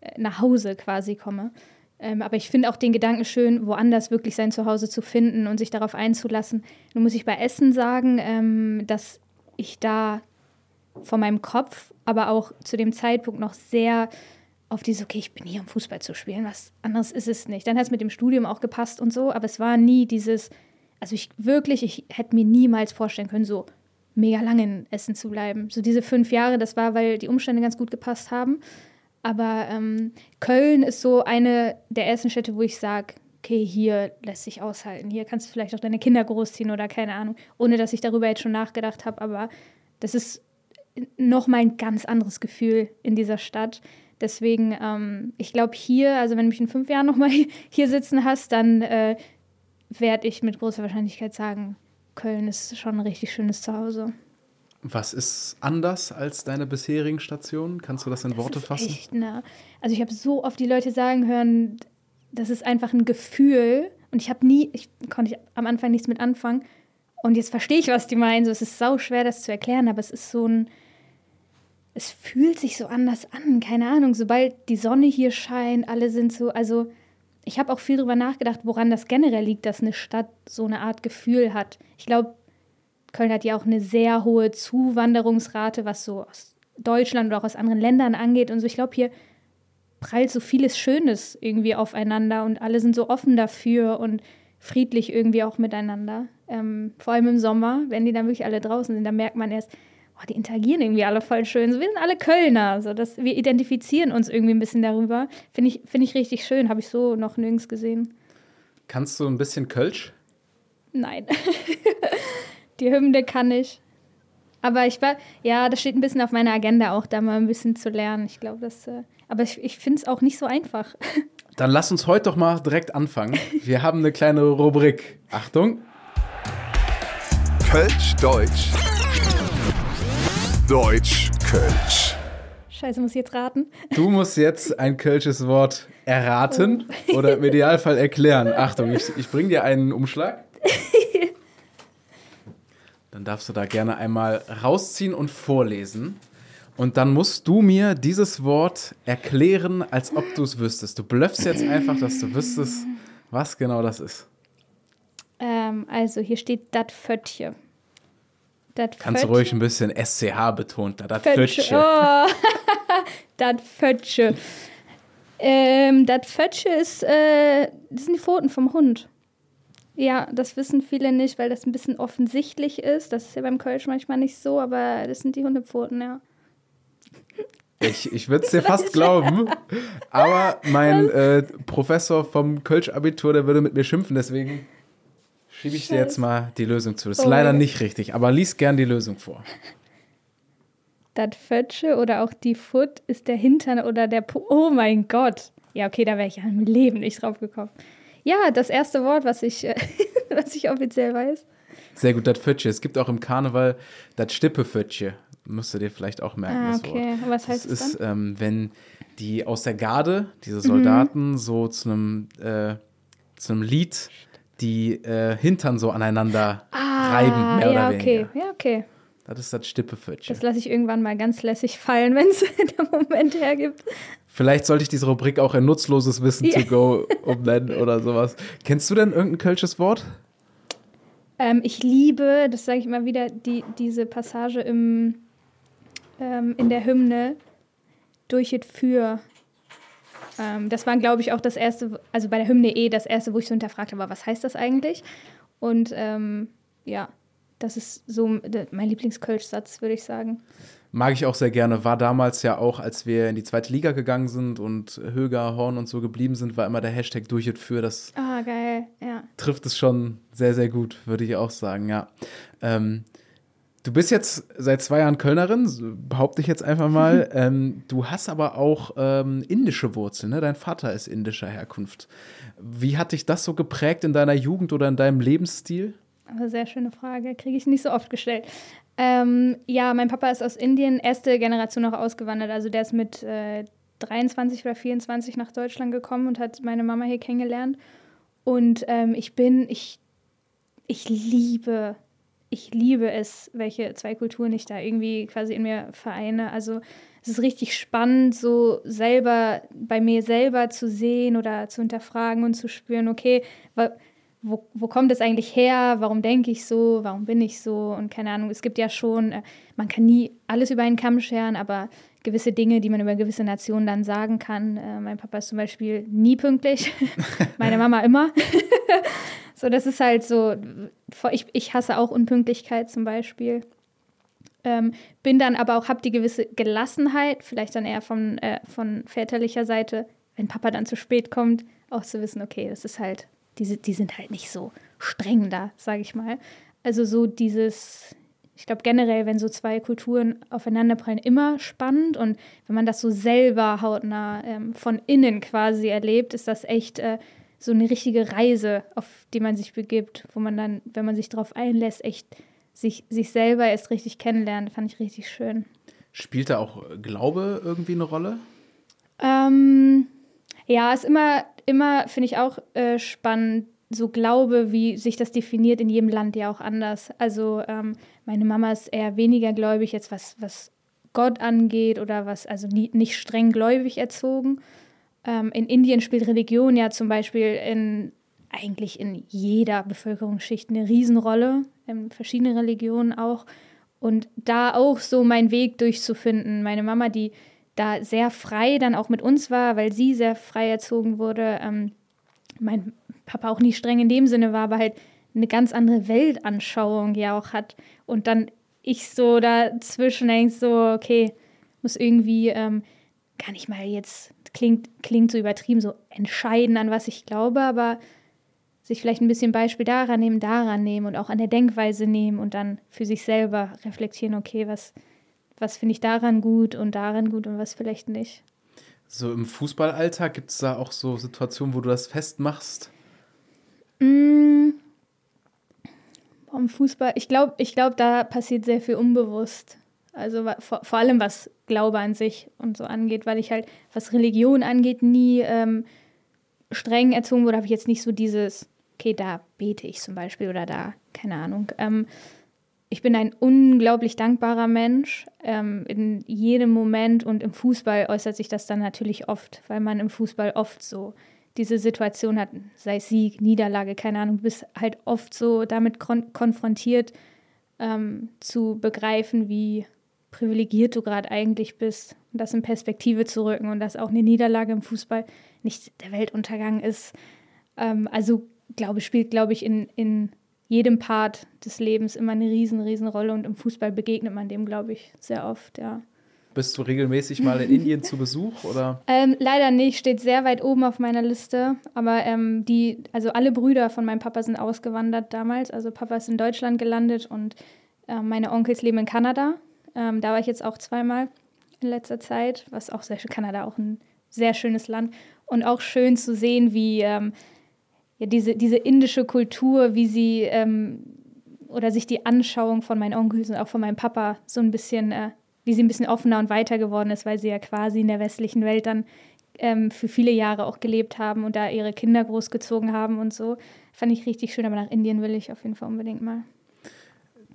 D: äh, nach Hause quasi komme. Ähm, aber ich finde auch den Gedanken schön, woanders wirklich sein Zuhause zu finden und sich darauf einzulassen. Nun muss ich bei Essen sagen, ähm, dass ich da von meinem Kopf, aber auch zu dem Zeitpunkt noch sehr auf dieses, okay, ich bin hier, um Fußball zu spielen, was anderes ist es nicht. Dann hat es mit dem Studium auch gepasst und so, aber es war nie dieses, also ich wirklich, ich hätte mir niemals vorstellen können, so mega lange in Essen zu bleiben. So diese fünf Jahre, das war, weil die Umstände ganz gut gepasst haben. Aber ähm, Köln ist so eine der ersten Städte, wo ich sage, okay, hier lässt sich aushalten. Hier kannst du vielleicht auch deine Kinder großziehen oder keine Ahnung, ohne dass ich darüber jetzt schon nachgedacht habe. Aber das ist nochmal ein ganz anderes Gefühl in dieser Stadt. Deswegen, ähm, ich glaube hier, also wenn du mich in fünf Jahren nochmal (laughs) hier sitzen hast, dann äh, werde ich mit großer Wahrscheinlichkeit sagen, Köln ist schon ein richtig schönes Zuhause.
C: Was ist anders als deine bisherigen Stationen? Kannst du das in
D: das
C: Worte fassen?
D: Echt, ne? Also ich habe so oft die Leute sagen hören, das ist einfach ein Gefühl und ich habe nie, ich konnte ich am Anfang nichts mit anfangen und jetzt verstehe ich, was die meinen. So, es ist sau schwer, das zu erklären, aber es ist so ein, es fühlt sich so anders an, keine Ahnung, sobald die Sonne hier scheint, alle sind so, also ich habe auch viel darüber nachgedacht, woran das generell liegt, dass eine Stadt so eine Art Gefühl hat. Ich glaube, Köln hat ja auch eine sehr hohe Zuwanderungsrate, was so aus Deutschland oder auch aus anderen Ländern angeht und so. Ich glaube, hier prallt so vieles Schönes irgendwie aufeinander und alle sind so offen dafür und friedlich irgendwie auch miteinander. Ähm, vor allem im Sommer, wenn die dann wirklich alle draußen sind, da merkt man erst, oh, die interagieren irgendwie alle voll schön. So, wir sind alle Kölner. So, dass wir identifizieren uns irgendwie ein bisschen darüber. Finde ich, find ich richtig schön. Habe ich so noch nirgends gesehen.
C: Kannst du ein bisschen Kölsch?
D: Nein. (laughs) die Hymne kann ich. Aber ich war, ja, das steht ein bisschen auf meiner Agenda auch, da mal ein bisschen zu lernen. Ich glaube, das, äh, aber ich, ich finde es auch nicht so einfach. (laughs)
C: Dann lass uns heute doch mal direkt anfangen. Wir haben eine kleine Rubrik. Achtung.
B: Kölsch, Deutsch. Deutsch, Kölsch.
D: Scheiße, muss ich jetzt raten?
C: Du musst jetzt ein kölsches Wort erraten oh. oder im Idealfall (laughs) erklären. Achtung, ich, ich bringe dir einen Umschlag. Dann darfst du da gerne einmal rausziehen und vorlesen. Und dann musst du mir dieses Wort erklären, als ob du es wüsstest. Du blöffst jetzt einfach, dass du wüsstest, was genau das ist.
D: Ähm, also hier steht dat Fötche.
C: Das Kannst du ruhig ein bisschen SCH betont, das Fötsche.
D: Oh. (laughs) das Fötsche. Ähm, das Fötsche ist, äh, das sind die Pfoten vom Hund. Ja, das wissen viele nicht, weil das ein bisschen offensichtlich ist. Das ist ja beim Kölsch manchmal nicht so, aber das sind die Hundepfoten, ja.
C: Ich, ich würde es dir fast (laughs) glauben, aber mein äh, Professor vom Kölsch-Abitur, der würde mit mir schimpfen, deswegen Schiebe ich dir jetzt mal die Lösung zu. Das ist oh. leider nicht richtig, aber lies gern die Lösung vor. (laughs)
D: Das Fötsche oder auch die Foot ist der Hintern oder der po Oh mein Gott. Ja, okay, da wäre ich ja im Leben nicht drauf gekommen. Ja, das erste Wort, was ich, (laughs) was ich offiziell weiß.
C: Sehr gut, das Fötsche. Es gibt auch im Karneval das Stippefötsche. Musst du dir vielleicht auch merken,
D: ah,
C: das
D: okay.
C: Wort.
D: Was heißt
C: das? Das ist, ähm, wenn die aus der Garde, diese Soldaten,
D: Mhm.
C: so zu einem, äh, zu einem Lied die äh, Hintern so aneinander reiben, mehr
D: Ah, ja,
C: oder
D: okay.
C: weniger.
D: Ja, okay.
C: Das ist das Stippefötchen.
D: Das lasse ich irgendwann mal ganz lässig fallen, (laughs) wenn es der Moment hergibt.
C: Vielleicht sollte ich diese Rubrik auch ein nutzloses Wissen
D: Ja.
C: to go umnennen oder sowas. Kennst du denn irgendein kölsches Wort?
D: Ähm, ich liebe, das sage ich immer wieder, die, diese Passage im, ähm, in der Hymne durch it für. Ähm, das war, glaube ich, auch das erste, also bei der Hymne eh das erste, wo ich so hinterfragt habe, was heißt das eigentlich? Und ähm, ja, das ist so mein Lieblingskölsch-Satz, würde ich sagen.
C: Mag ich auch sehr gerne. War damals ja auch, als wir in die zweite Liga gegangen sind und Höger, Horn und so geblieben sind, war immer der Hashtag durch it für. Das
D: Ah, geil, ja.
C: trifft es schon sehr, sehr gut, würde ich auch sagen, ja. Ähm, du bist jetzt seit zwei Jahren Kölnerin, behaupte ich jetzt einfach mal. ähm, du hast aber auch ähm, indische Wurzeln, ne? Dein Vater ist indischer Herkunft. Wie hat dich das so geprägt in deiner Jugend oder in deinem Lebensstil?
D: Aber sehr schöne Frage, kriege ich nicht so oft gestellt. Ähm, ja, mein Papa ist aus Indien, erste Generation noch ausgewandert. Also der ist mit äh, 23 oder 24 nach Deutschland gekommen und hat meine Mama hier kennengelernt. Und ähm, ich bin, ich, ich liebe, ich liebe es, welche zwei Kulturen ich da irgendwie quasi in mir vereine. Also es ist richtig spannend, so selber bei mir selber zu sehen oder zu hinterfragen und zu spüren, okay, wo, wo kommt es eigentlich her? Warum denke ich so? Warum bin ich so? Und keine Ahnung, es gibt ja schon, äh, man kann nie alles über einen Kamm scheren, aber gewisse Dinge, die man über gewisse Nationen dann sagen kann. Äh, mein Papa ist zum Beispiel nie pünktlich, (laughs) meine Mama immer. (laughs) so, das ist halt so, ich, ich hasse auch Unpünktlichkeit zum Beispiel. Ähm, bin dann aber auch, habe die gewisse Gelassenheit, vielleicht dann eher von, äh, von väterlicher Seite, wenn Papa dann zu spät kommt, auch zu wissen, okay, das ist halt, die, die sind halt nicht so streng da, sage ich mal. Also so dieses, ich glaube generell, wenn so zwei Kulturen aufeinanderprallen, immer spannend und wenn man das so selber hautnah ähm, von innen quasi erlebt, ist das echt äh, so eine richtige Reise, auf die man sich begibt, wo man dann, wenn man sich darauf einlässt, echt sich, sich selber erst richtig kennenlernt, fand ich richtig schön.
C: Spielt da auch Glaube irgendwie eine Rolle?
D: Ähm, ja, ist immer, immer finde ich auch äh, spannend, so Glaube, wie sich das definiert in jedem Land ja auch anders. Also ähm, meine Mama ist eher weniger gläubig, jetzt was, was Gott angeht oder was, also nie, nicht streng gläubig erzogen. Ähm, in Indien spielt Religion ja zum Beispiel in eigentlich in jeder Bevölkerungsschicht eine Riesenrolle, in verschiedene Religionen auch. Und da auch so meinen Weg durchzufinden. Meine Mama, die da sehr frei dann auch mit uns war, weil sie sehr frei erzogen wurde. Ähm, mein Papa auch nie streng in dem Sinne war, aber halt eine ganz andere Weltanschauung ja auch hat. Und dann ich so dazwischen denke, so, okay, muss irgendwie, ähm, kann ich mal jetzt, klingt, klingt so übertrieben, so entscheiden, an was ich glaube, aber sich vielleicht ein bisschen Beispiel daran nehmen, daran nehmen und auch an der Denkweise nehmen und dann für sich selber reflektieren, okay, was, was finde ich daran gut und daran gut und was vielleicht nicht.
C: So im Fußballalltag gibt es da auch so Situationen, wo du das festmachst?
D: Mm, Vom Fußball, ich glaube, ich glaub, da passiert sehr viel unbewusst. Also vor, vor allem was Glaube an sich und so angeht, weil ich halt, was Religion angeht, nie ähm, streng erzogen wurde, habe ich jetzt nicht so dieses, okay, da bete ich zum Beispiel oder da, keine Ahnung. Ähm, ich bin ein unglaublich dankbarer Mensch ähm, in jedem Moment und im Fußball äußert sich das dann natürlich oft, weil man im Fußball oft so diese Situation hat, sei es Sieg, Niederlage, keine Ahnung, bist halt oft so damit kon konfrontiert, ähm, zu begreifen, wie privilegiert du gerade eigentlich bist und das in Perspektive zu rücken und dass auch eine Niederlage im Fußball nicht der Weltuntergang ist. Ähm, also glaube spielt, glaube ich, in, in jedem Part des Lebens immer eine riesen, riesen Rolle und im Fußball begegnet man dem, glaube ich, sehr oft, ja.
C: Bist du regelmäßig mal in Indien zu Besuch oder? (laughs)
D: Ähm, leider nicht, steht sehr weit oben auf meiner Liste. Aber ähm, die, also alle Brüder von meinem Papa sind ausgewandert damals. Also Papa ist in Deutschland gelandet und äh, meine Onkels leben in Kanada. Ähm, da war ich jetzt auch zweimal in letzter Zeit, was auch sehr schön, Kanada auch ein sehr schönes Land. Und auch schön zu sehen, wie ähm, ja, diese, diese indische Kultur, wie sie ähm, oder sich die Anschauung von meinen Onkels und auch von meinem Papa so ein bisschen äh, wie sie ein bisschen offener und weiter geworden ist, weil sie ja quasi in der westlichen Welt dann ähm, für viele Jahre auch gelebt haben und da ihre Kinder großgezogen haben und so. Fand ich richtig schön, aber nach Indien will ich auf jeden Fall unbedingt mal.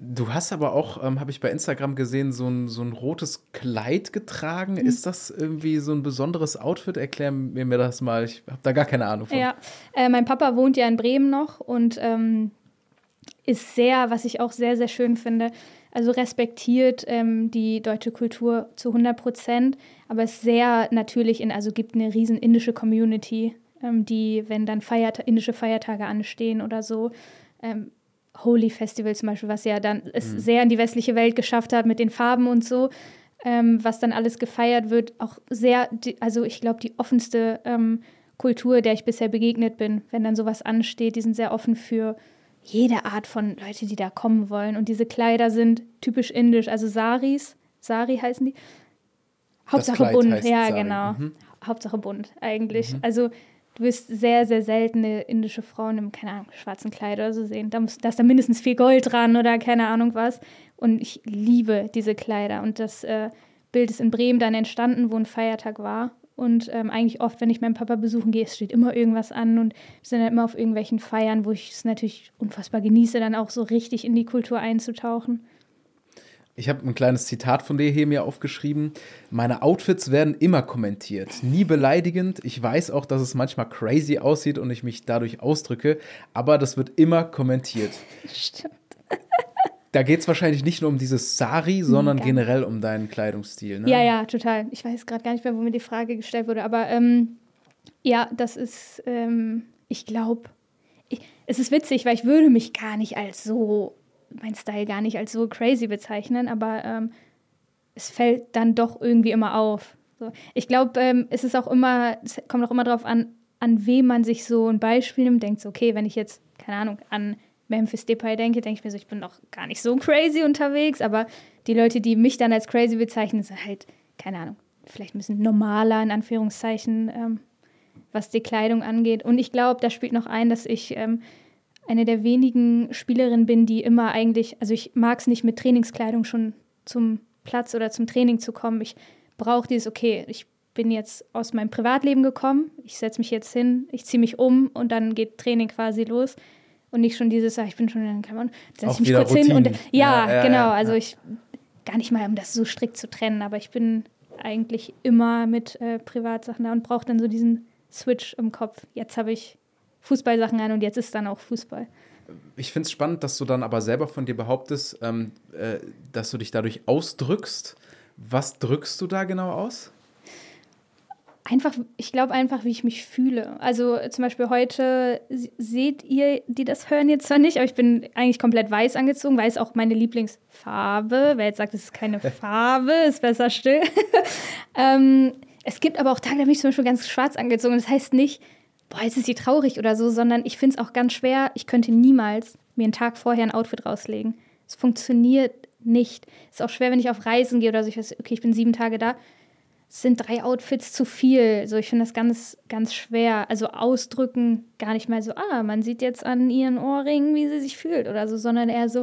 C: Du hast aber auch, ähm, habe ich bei Instagram gesehen, so ein, so ein rotes Kleid getragen. Mhm. Ist das irgendwie so ein besonderes Outfit? Erklär mir, mir das mal. Ich habe da gar keine Ahnung von.
D: Ja, äh, mein Papa wohnt ja in Bremen noch und ähm, ist sehr, was ich auch sehr, sehr schön finde, also respektiert ähm, die deutsche Kultur zu 100 Prozent, aber ist sehr natürlich in, also gibt eine riesen indische Community, ähm, die, wenn dann Feiert indische Feiertage anstehen oder so, ähm, Holy Festival zum Beispiel, was ja dann es mhm. sehr in die westliche Welt geschafft hat mit den Farben und so, ähm, was dann alles gefeiert wird, auch sehr, also ich glaube, die offenste ähm, Kultur, der ich bisher begegnet bin, wenn dann sowas ansteht, die sind sehr offen für jede Art von Leute, die da kommen wollen. Und diese Kleider sind typisch indisch, also Saris, Sari heißen die. Hauptsache bunt, ja, Sari. genau. Mhm. Hauptsache bunt eigentlich. Mhm. Also du wirst sehr, sehr seltene indische Frauen im, keine Ahnung, schwarzen Kleid oder so sehen. Da, muss, da ist da mindestens viel Gold dran oder keine Ahnung was. Und ich liebe diese Kleider. Und das äh, Bild ist in Bremen dann entstanden, wo ein Feiertag war. Und ähm, eigentlich oft, wenn ich meinen Papa besuchen gehe, es steht immer irgendwas an und wir sind dann immer auf irgendwelchen Feiern, wo ich es natürlich unfassbar genieße, dann auch so richtig in die Kultur einzutauchen.
C: Ich habe ein kleines Zitat von dir hier mir aufgeschrieben. Meine Outfits werden immer kommentiert, nie beleidigend. Ich weiß auch, dass es manchmal crazy aussieht und ich mich dadurch ausdrücke, aber das wird immer kommentiert. Stimmt. Da geht es wahrscheinlich nicht nur um dieses Sari, sondern ja. generell um deinen Kleidungsstil. Ne?
D: Ja, ja, total. Ich weiß gerade gar nicht mehr, wo mir die Frage gestellt wurde, aber ähm, ja, das ist, ähm, ich glaube, es ist witzig, weil ich würde mich gar nicht als so mein Style gar nicht als so crazy bezeichnen, aber ähm, es fällt dann doch irgendwie immer auf. So. Ich glaube, ähm, es ist auch immer, es kommt auch immer darauf an, an wem man sich so ein Beispiel nimmt, denkt so, okay, wenn ich jetzt, keine Ahnung, an Memphis Depay denke, denke ich mir so, ich bin doch gar nicht so crazy unterwegs, aber die Leute, die mich dann als crazy bezeichnen, sind halt, keine Ahnung, vielleicht ein bisschen normaler, in Anführungszeichen, ähm, was die Kleidung angeht. Und ich glaube, da spielt noch ein, dass ich ähm, eine der wenigen Spielerinnen bin, die immer eigentlich, also ich mag es nicht mit Trainingskleidung schon zum Platz oder zum Training zu kommen. Ich brauche dieses, okay, ich bin jetzt aus meinem Privatleben gekommen, ich setze mich jetzt hin, ich ziehe mich um und dann geht Training quasi los. Und nicht schon dieses, ah, ich bin schon in den Klammern, setze ich mich kurz Routine. hin und ja, ja, ja genau, ja, also ich gar nicht mal, um das so strikt zu trennen, aber ich bin eigentlich immer mit äh, Privatsachen da und brauche dann so diesen Switch im Kopf. Jetzt habe ich Fußballsachen an und jetzt ist dann auch Fußball.
C: Ich finde es spannend, dass du dann aber selber von dir behauptest, ähm, äh, dass du dich dadurch ausdrückst. Was drückst du da genau aus?
D: Einfach, ich glaube einfach, wie ich mich fühle. Also zum Beispiel heute seht ihr, die das hören jetzt zwar nicht, aber ich bin eigentlich komplett weiß angezogen. Weiß auch meine Lieblingsfarbe. Wer jetzt sagt, es ist keine (laughs) Farbe, ist besser still. (laughs) ähm, es gibt aber auch Tage, da bin ich zum Beispiel ganz schwarz angezogen. Das heißt nicht, boah, jetzt ist sie traurig oder so, sondern ich finde es auch ganz schwer. Ich könnte niemals mir einen Tag vorher ein Outfit rauslegen. Es funktioniert nicht. Es ist auch schwer, wenn ich auf Reisen gehe oder so. Ich weiß, okay, ich bin sieben Tage da. Es sind drei Outfits zu viel. So, ich finde das ganz, ganz schwer. Also ausdrücken gar nicht mal so, ah, man sieht jetzt an ihren Ohrringen, wie sie sich fühlt oder so, sondern eher so,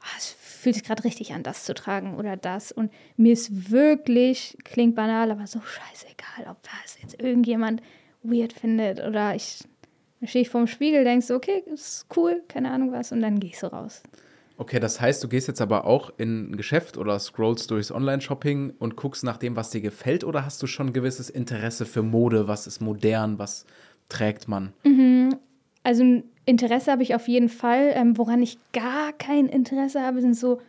D: ah, es fühlt sich gerade richtig an, das zu tragen oder das. Und mir ist wirklich, klingt banal, aber so scheißegal, ob das jetzt irgendjemand weird findet oder ich stehe ich vorm Spiegel, denkst so, okay, ist cool, keine Ahnung was, und dann gehe ich so raus.
C: Okay, das heißt, du gehst jetzt aber auch in ein Geschäft oder scrollst durchs Online-Shopping und guckst nach dem, was dir gefällt, oder hast du schon ein gewisses Interesse für Mode? Was ist modern? Was trägt man?
D: Mhm. Also Interesse habe ich auf jeden Fall. Ähm, woran ich gar kein Interesse habe, sind so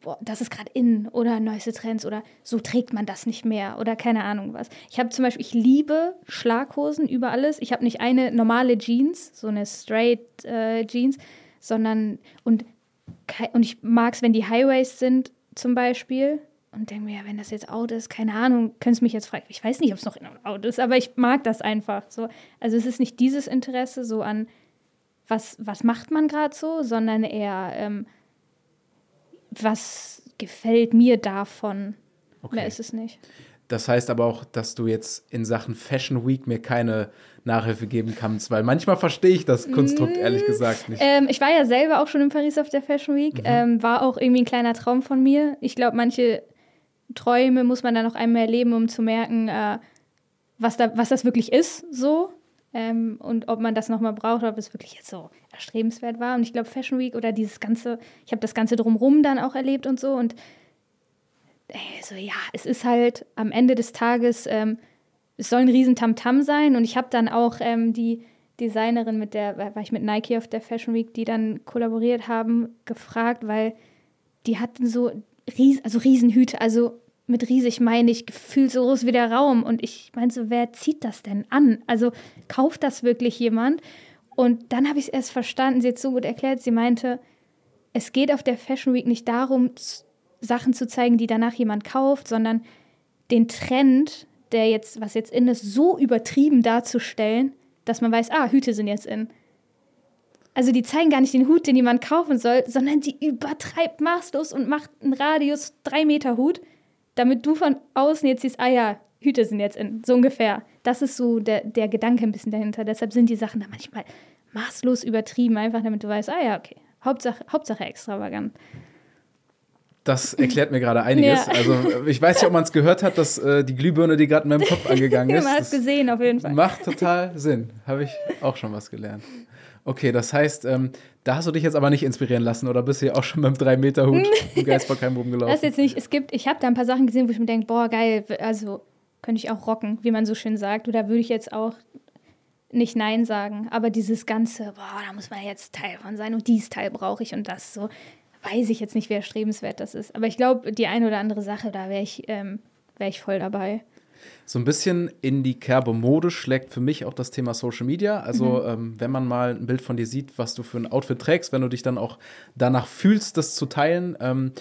D: boah, das ist gerade in oder neueste Trends oder so trägt man das nicht mehr oder keine Ahnung was. Ich habe zum Beispiel, ich liebe Schlaghosen über alles. Ich habe nicht eine normale Jeans, so eine straight äh, Jeans, sondern und, und ich mag es, wenn die Highways sind zum Beispiel. Und denke mir, ja, wenn das jetzt out ist, keine Ahnung, könntest du mich jetzt fragen. Ich weiß nicht, ob es noch out ist, aber ich mag das einfach so. Also es ist nicht dieses Interesse so an, was, was macht man gerade so, sondern eher, ähm, was gefällt mir davon. Okay. Mehr ist es nicht.
C: Das heißt aber auch, dass du jetzt in Sachen Fashion Week mir keine Nachhilfe geben kannst, weil manchmal verstehe ich das Konstrukt mm, ehrlich gesagt nicht.
D: Ähm, ich war ja selber auch schon in Paris auf der Fashion Week, mhm. ähm, war auch irgendwie ein kleiner Traum von mir. Ich glaube, manche Träume muss man dann noch einmal erleben, um zu merken, äh, was, da, was das wirklich ist, so. Ähm, und ob man das nochmal braucht, ob es wirklich jetzt so erstrebenswert war. Und ich glaube, Fashion Week oder dieses ganze, ich habe das Ganze drumrum dann auch erlebt und so. Und so, ja, es ist halt am Ende des Tages, ähm, es soll ein riesen Tamtam sein. Und ich habe dann auch ähm, die Designerin, mit der, war ich mit Nike auf der Fashion Week, die dann kollaboriert haben, gefragt, weil die hatten so ries, also Riesenhüte, also mit riesig meine ich gefühlt so groß wie der Raum. Und ich meinte so, wer zieht das denn an? Also kauft das wirklich jemand? Und dann habe ich es erst verstanden, sie hat es so gut erklärt, sie meinte, es geht auf der Fashion Week nicht darum, Sachen zu zeigen, die danach jemand kauft, sondern den Trend, der jetzt, was jetzt in ist, so übertrieben darzustellen, dass man weiß, ah, Hüte sind jetzt in. Also die zeigen gar nicht den Hut, den jemand kaufen soll, sondern die übertreibt maßlos und macht einen Radius drei Meter Hut, damit du von außen jetzt siehst, ah ja, Hüte sind jetzt in, so ungefähr. Das ist so der, der Gedanke ein bisschen dahinter. Deshalb sind die Sachen da manchmal maßlos übertrieben, einfach damit du weißt, ah ja, okay, Hauptsache, Hauptsache extravagant.
C: Das erklärt mir gerade einiges. Ja. Also ich weiß nicht, ob man es gehört hat, dass äh, die Glühbirne, die gerade in meinem Kopf angegangen (laughs) ist.
D: man hat es gesehen, auf jeden Fall.
C: Macht total Sinn. Habe ich auch schon was gelernt. Okay, das heißt, ähm, da hast du dich jetzt aber nicht inspirieren lassen oder bist du ja auch schon beim 3-Meter-Hut im Geistbarkeim rumgelaufen?
D: Das jetzt nicht. Es gibt, ich habe da ein paar Sachen gesehen, wo ich mir denke, boah, geil, also könnte ich auch rocken, wie man so schön sagt. Oder würde ich jetzt auch nicht Nein sagen. Aber dieses ganze, boah, da muss man jetzt Teil von sein und dies Teil brauche ich und das so weiß ich jetzt nicht, wie erstrebenswert das ist. Aber ich glaube, die eine oder andere Sache, da wäre ich, ähm, wär ich voll dabei.
C: So ein bisschen in die Kerbe Mode schlägt für mich auch das Thema Social Media. Also, mhm. ähm, wenn man mal ein Bild von dir sieht, was du für ein Outfit trägst, wenn du dich dann auch danach fühlst, das zu teilen, ähm,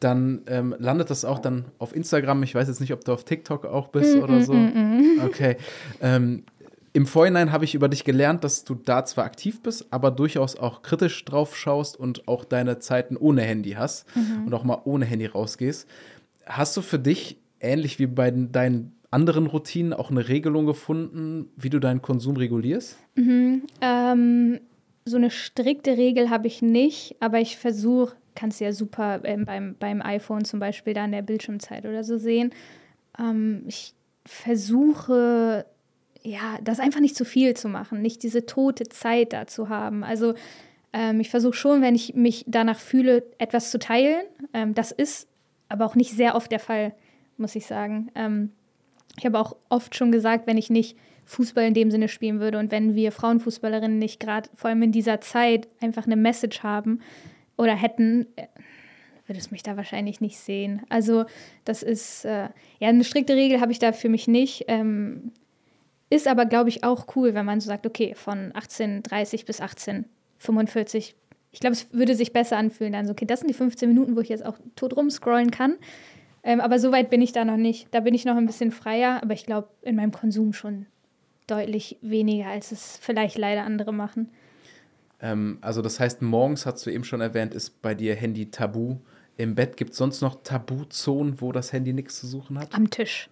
C: dann ähm, landet das auch dann auf Instagram. Ich weiß jetzt nicht, ob du auf TikTok auch bist mm, oder so. Mm, mm, okay. Ähm, im Vorhinein habe ich über dich gelernt, dass du da zwar aktiv bist, aber durchaus auch kritisch drauf schaust und auch deine Zeiten ohne Handy hast mhm. und auch mal ohne Handy rausgehst. Hast du für dich, ähnlich wie bei deinen anderen Routinen, auch eine Regelung gefunden, wie du deinen Konsum regulierst?
D: Mhm. Ähm, so eine strikte Regel habe ich nicht, aber ich versuche, kannst du ja super ähm, beim, beim iPhone zum Beispiel da in der Bildschirmzeit oder so sehen. Ähm, ich versuche ja, das einfach nicht zu viel zu machen, nicht diese tote Zeit da zu haben. Also ähm, ich versuche schon, wenn ich mich danach fühle, etwas zu teilen. Ähm, das ist aber auch nicht sehr oft der Fall, muss ich sagen. Ich habe auch oft schon gesagt, wenn ich nicht Fußball in dem Sinne spielen würde und wenn wir Frauenfußballerinnen nicht gerade, vor allem in dieser Zeit, einfach eine Message haben oder hätten, äh, würde es mich da wahrscheinlich nicht sehen. Also das ist, äh, ja, eine strikte Regel habe ich da für mich nicht. Ähm, ist aber, glaube ich, auch cool, wenn man so sagt, okay, von 18.30 bis 18.45 ich glaube, es würde sich besser anfühlen, dann so, okay, das sind die 15 Minuten, wo ich jetzt auch tot rumscrollen kann. Ähm, aber so weit bin ich da noch nicht. Da bin ich noch ein bisschen freier, aber ich glaube, in meinem Konsum schon deutlich weniger, als es vielleicht leider andere machen.
C: Ähm, also das heißt, morgens, hast du eben schon erwähnt, ist bei dir Handy tabu. Im Bett gibt es sonst noch Tabuzonen, wo das Handy nichts zu suchen hat?
D: Am Tisch.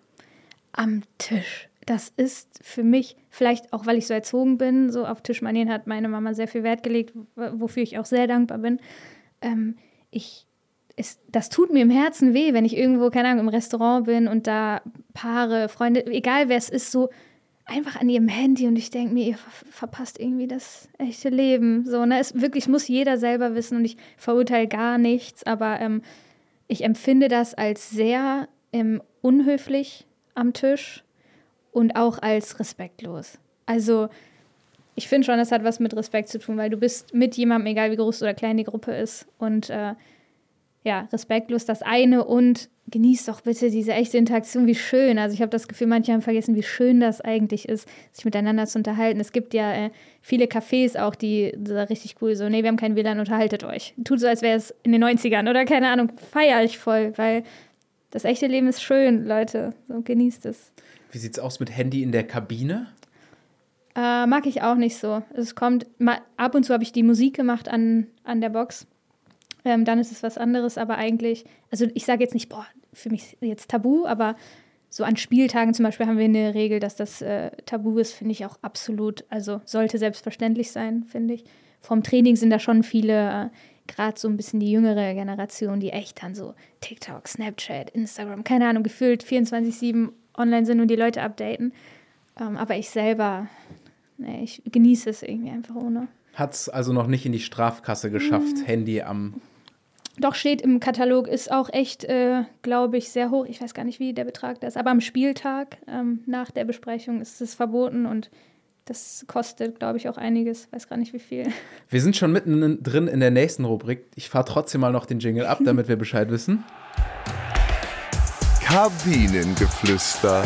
D: Am Tisch das ist für mich, vielleicht auch weil ich so erzogen bin, so auf Tischmanieren hat meine Mama sehr viel Wert gelegt, wofür ich auch sehr dankbar bin. Ähm, ich, es, das tut mir im Herzen weh, wenn ich irgendwo, keine Ahnung, im Restaurant bin und da Paare, Freunde, egal wer es ist, so einfach an ihrem Handy und ich denke mir, ihr ver verpasst irgendwie das echte Leben. So, ne? Es wirklich muss jeder selber wissen und ich verurteile gar nichts, aber ähm, ich empfinde das als sehr ähm, unhöflich am Tisch und auch als respektlos. Also ich finde schon, das hat was mit Respekt zu tun, weil du bist mit jemandem, egal wie groß oder klein die Gruppe ist. Und äh, ja, respektlos das eine und genießt doch bitte diese echte Interaktion, wie schön. Also ich habe das Gefühl, manche haben vergessen, wie schön das eigentlich ist, sich miteinander zu unterhalten. Es gibt ja äh, viele Cafés auch, die so richtig cool so, nee, wir haben kein WLAN, unterhaltet euch. Tut so, als wäre es in den 90ern oder keine Ahnung, feier ich voll, weil das echte Leben ist schön, Leute. So genießt es.
C: Wie sieht es aus mit Handy in der Kabine?
D: Äh, mag ich auch nicht so. Es kommt, mal, ab und zu habe ich die Musik gemacht an, an der Box. Ähm, dann ist es was anderes, aber eigentlich, also ich sage jetzt nicht, boah, für mich jetzt tabu, aber so an Spieltagen zum Beispiel haben wir eine Regel, dass das äh, tabu ist, finde ich auch absolut, also sollte selbstverständlich sein, finde ich. Vom Training sind da schon viele äh, gerade so ein bisschen die jüngere Generation, die echt dann so TikTok, Snapchat, Instagram, keine Ahnung, gefühlt 24-7 online sind und die Leute updaten. Ähm, aber ich selber, nee, ich genieße es irgendwie einfach ohne.
C: Hat es also noch nicht in die Strafkasse geschafft,
D: Mhm.
C: Handy am.
D: Doch steht im Katalog, ist auch echt, äh, glaube ich, sehr hoch. Ich weiß gar nicht, wie der Betrag da ist, aber am Spieltag ähm, nach der Besprechung ist es verboten und das kostet, glaube ich, auch einiges. Weiß gar nicht, wie viel. (laughs)
C: Wir sind schon mitten drin in der nächsten Rubrik. Ich fahre trotzdem mal noch den Jingle ab, damit wir Bescheid wissen. (laughs)
B: Kabinengeflüster.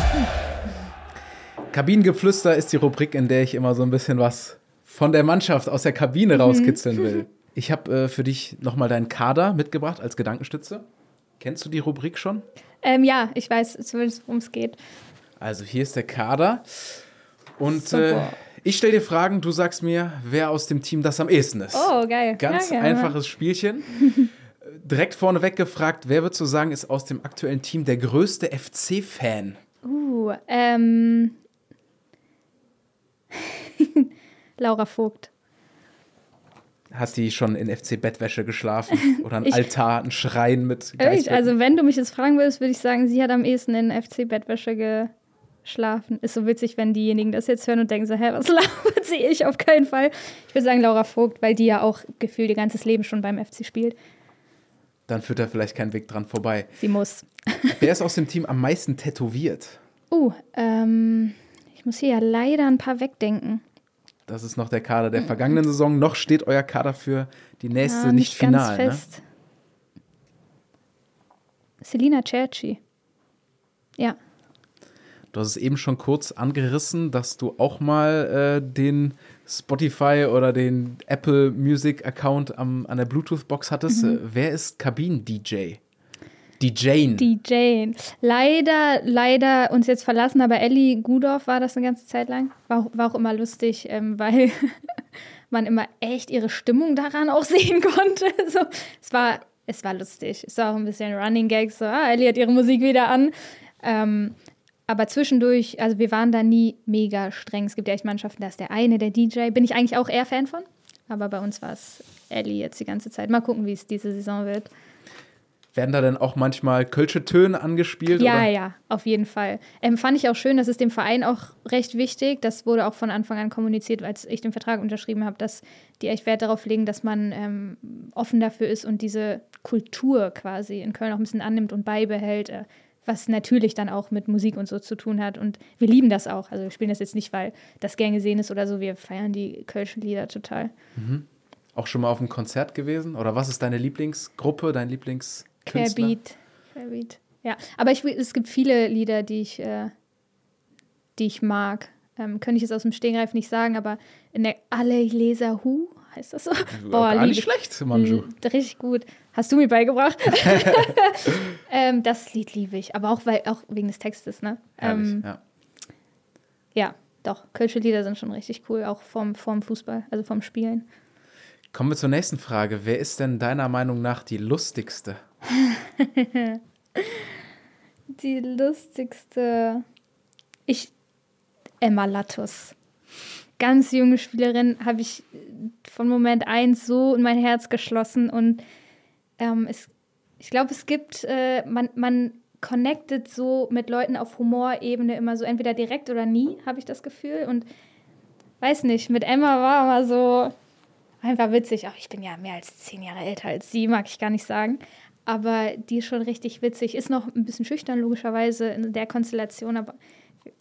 C: Kabinengeflüster ist die Rubrik, in der ich immer so ein bisschen was von der Mannschaft aus der Kabine rauskitzeln (laughs) will. Ich habe äh, für dich nochmal deinen Kader mitgebracht als Gedankenstütze. Kennst du die Rubrik schon?
D: Ähm, ja, ich weiß zumindest, worum es geht.
C: Also hier ist der Kader. Und äh, ich stelle dir Fragen, du sagst mir, wer aus dem Team das am ehesten ist.
D: Oh, geil.
C: Ganz
D: ja,
C: einfaches Spielchen. (laughs) Direkt vorneweg gefragt, wer würdest du sagen, ist aus dem aktuellen Team der größte FC-Fan?
D: Uh, ähm. (laughs) Laura Vogt.
C: Hat die schon in FC-Bettwäsche geschlafen? (laughs) Oder ein Altar, ein Schrein mit
D: Echt?
C: Geistbetten?
D: Also, wenn du mich jetzt fragen würdest, würde ich sagen, sie hat am ehesten in FC-Bettwäsche geschlafen. Ist so witzig, wenn diejenigen das jetzt hören und denken so, hä, was (laughs) labert sie? Ich auf keinen Fall. Ich würde sagen Laura Vogt, weil die ja auch gefühlt ihr ganzes Leben schon beim FC spielt.
C: Dann führt da vielleicht kein Weg dran vorbei.
D: Sie muss. (laughs)
C: Wer ist aus dem Team am meisten tätowiert?
D: Uh, ähm, ich muss hier ja leider ein paar wegdenken.
C: Das ist noch der Kader der vergangenen Saison. Noch steht euer Kader für die nächste
D: Ja,
C: nicht, final.
D: ganz
C: Ne?
D: fest. Selina Cerci. Ja.
C: Du hast es eben schon kurz angerissen, dass du auch mal äh, den Spotify oder den Apple Music Account am, an der Bluetooth-Box hattest.
D: Mhm.
C: Wer ist Kabinen-DJ? DJ.
D: Die Jane. Leider, leider uns jetzt verlassen, aber Ellie Gudorf war das eine ganze Zeit lang. War, war auch immer lustig, ähm, weil (laughs) man immer echt ihre Stimmung daran auch (laughs) sehen konnte. So, es, war, es war lustig. Es war auch ein bisschen Running Gag. So, ah, Ellie hat ihre Musik wieder an. Ähm, aber zwischendurch, also wir waren da nie mega streng. Es gibt ja echt Mannschaften, da ist der eine, der DJ. Bin ich eigentlich auch eher Fan von. Aber bei uns war es Ellie jetzt die ganze Zeit. Mal gucken, wie es diese Saison wird.
C: Werden da denn auch manchmal Kölsche Töne angespielt?
D: Ja,
C: oder?
D: ja, auf jeden Fall. Ähm, fand ich auch schön, das ist dem Verein auch recht wichtig. Das wurde auch von Anfang an kommuniziert, als ich den Vertrag unterschrieben habe, dass die echt Wert darauf legen, dass man ähm, offen dafür ist und diese Kultur quasi in Köln auch ein bisschen annimmt und beibehält, äh, was natürlich dann auch mit Musik und so zu tun hat. Und wir lieben das auch. Also wir spielen das jetzt nicht, weil das gern gesehen ist oder so. Wir feiern die Kölschen Lieder total.
C: Auch schon mal auf einem Konzert gewesen? Oder was ist deine Lieblingsgruppe, dein Lieblingskünstler?
D: Querbeat. Querbeat. Ja, aber ich, es gibt viele Lieder, die ich, äh, die ich mag. Ähm, könnte ich jetzt aus dem Stehgreif nicht sagen, aber in der Alle Leser Hu heißt das so? (laughs)
C: Gar
D: lieb
C: nicht
D: ich.
C: schlecht, Manju.
D: Mm, Richtig gut. Hast du mir beigebracht? (laughs) (laughs) ähm, das Lied liebe ich, aber auch, weil, auch wegen des Textes, ne?
C: Herrlich,
D: Ähm,
C: ja.
D: ja, doch. Kölsche Lieder sind schon richtig cool, auch vom, vom Fußball, also vom Spielen.
C: Kommen wir zur nächsten Frage. Wer ist denn deiner Meinung nach die lustigste? (laughs)
D: Die lustigste. Ich. Emma Lattus. Ganz junge Spielerin, habe ich von Moment 1 so in mein Herz geschlossen und ähm, es, ich glaube, es gibt, äh, man, man connectet so mit Leuten auf Humorebene immer so, entweder direkt oder nie, habe ich das Gefühl. Und weiß nicht, mit Emma war immer so einfach witzig. Auch ich bin ja mehr als zehn Jahre älter als sie, mag ich gar nicht sagen. Aber die ist schon richtig witzig. Ist noch ein bisschen schüchtern, logischerweise, in der Konstellation. Aber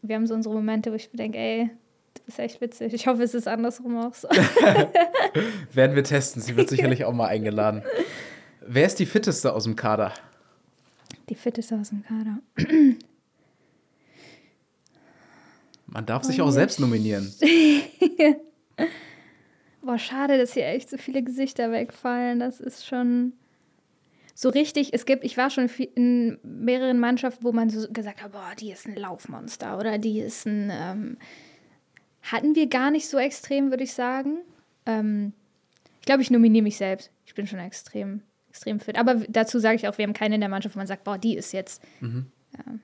D: wir haben so unsere Momente, wo ich mir denke, ey, du bist echt witzig. Ich hoffe, es ist andersrum auch so. (laughs)
C: Werden wir testen. Sie wird sicherlich auch mal eingeladen. Wer ist die fitteste aus dem Kader?
D: Die fitteste aus dem Kader.
C: Man darf sich auch selbst nominieren. (laughs)
D: Boah, schade, dass hier echt so viele Gesichter wegfallen. Das ist schon so richtig. Es gibt, ich war schon in mehreren Mannschaften, wo man so gesagt hat, boah, die ist ein Laufmonster oder die ist ein. Ähm, hatten wir gar nicht so extrem, würde ich sagen. Ähm, ich glaube, ich nominiere mich selbst. Ich bin schon extrem, extrem fit. Aber dazu sage ich auch, wir haben keine in der Mannschaft, wo man sagt, boah, die ist jetzt ja,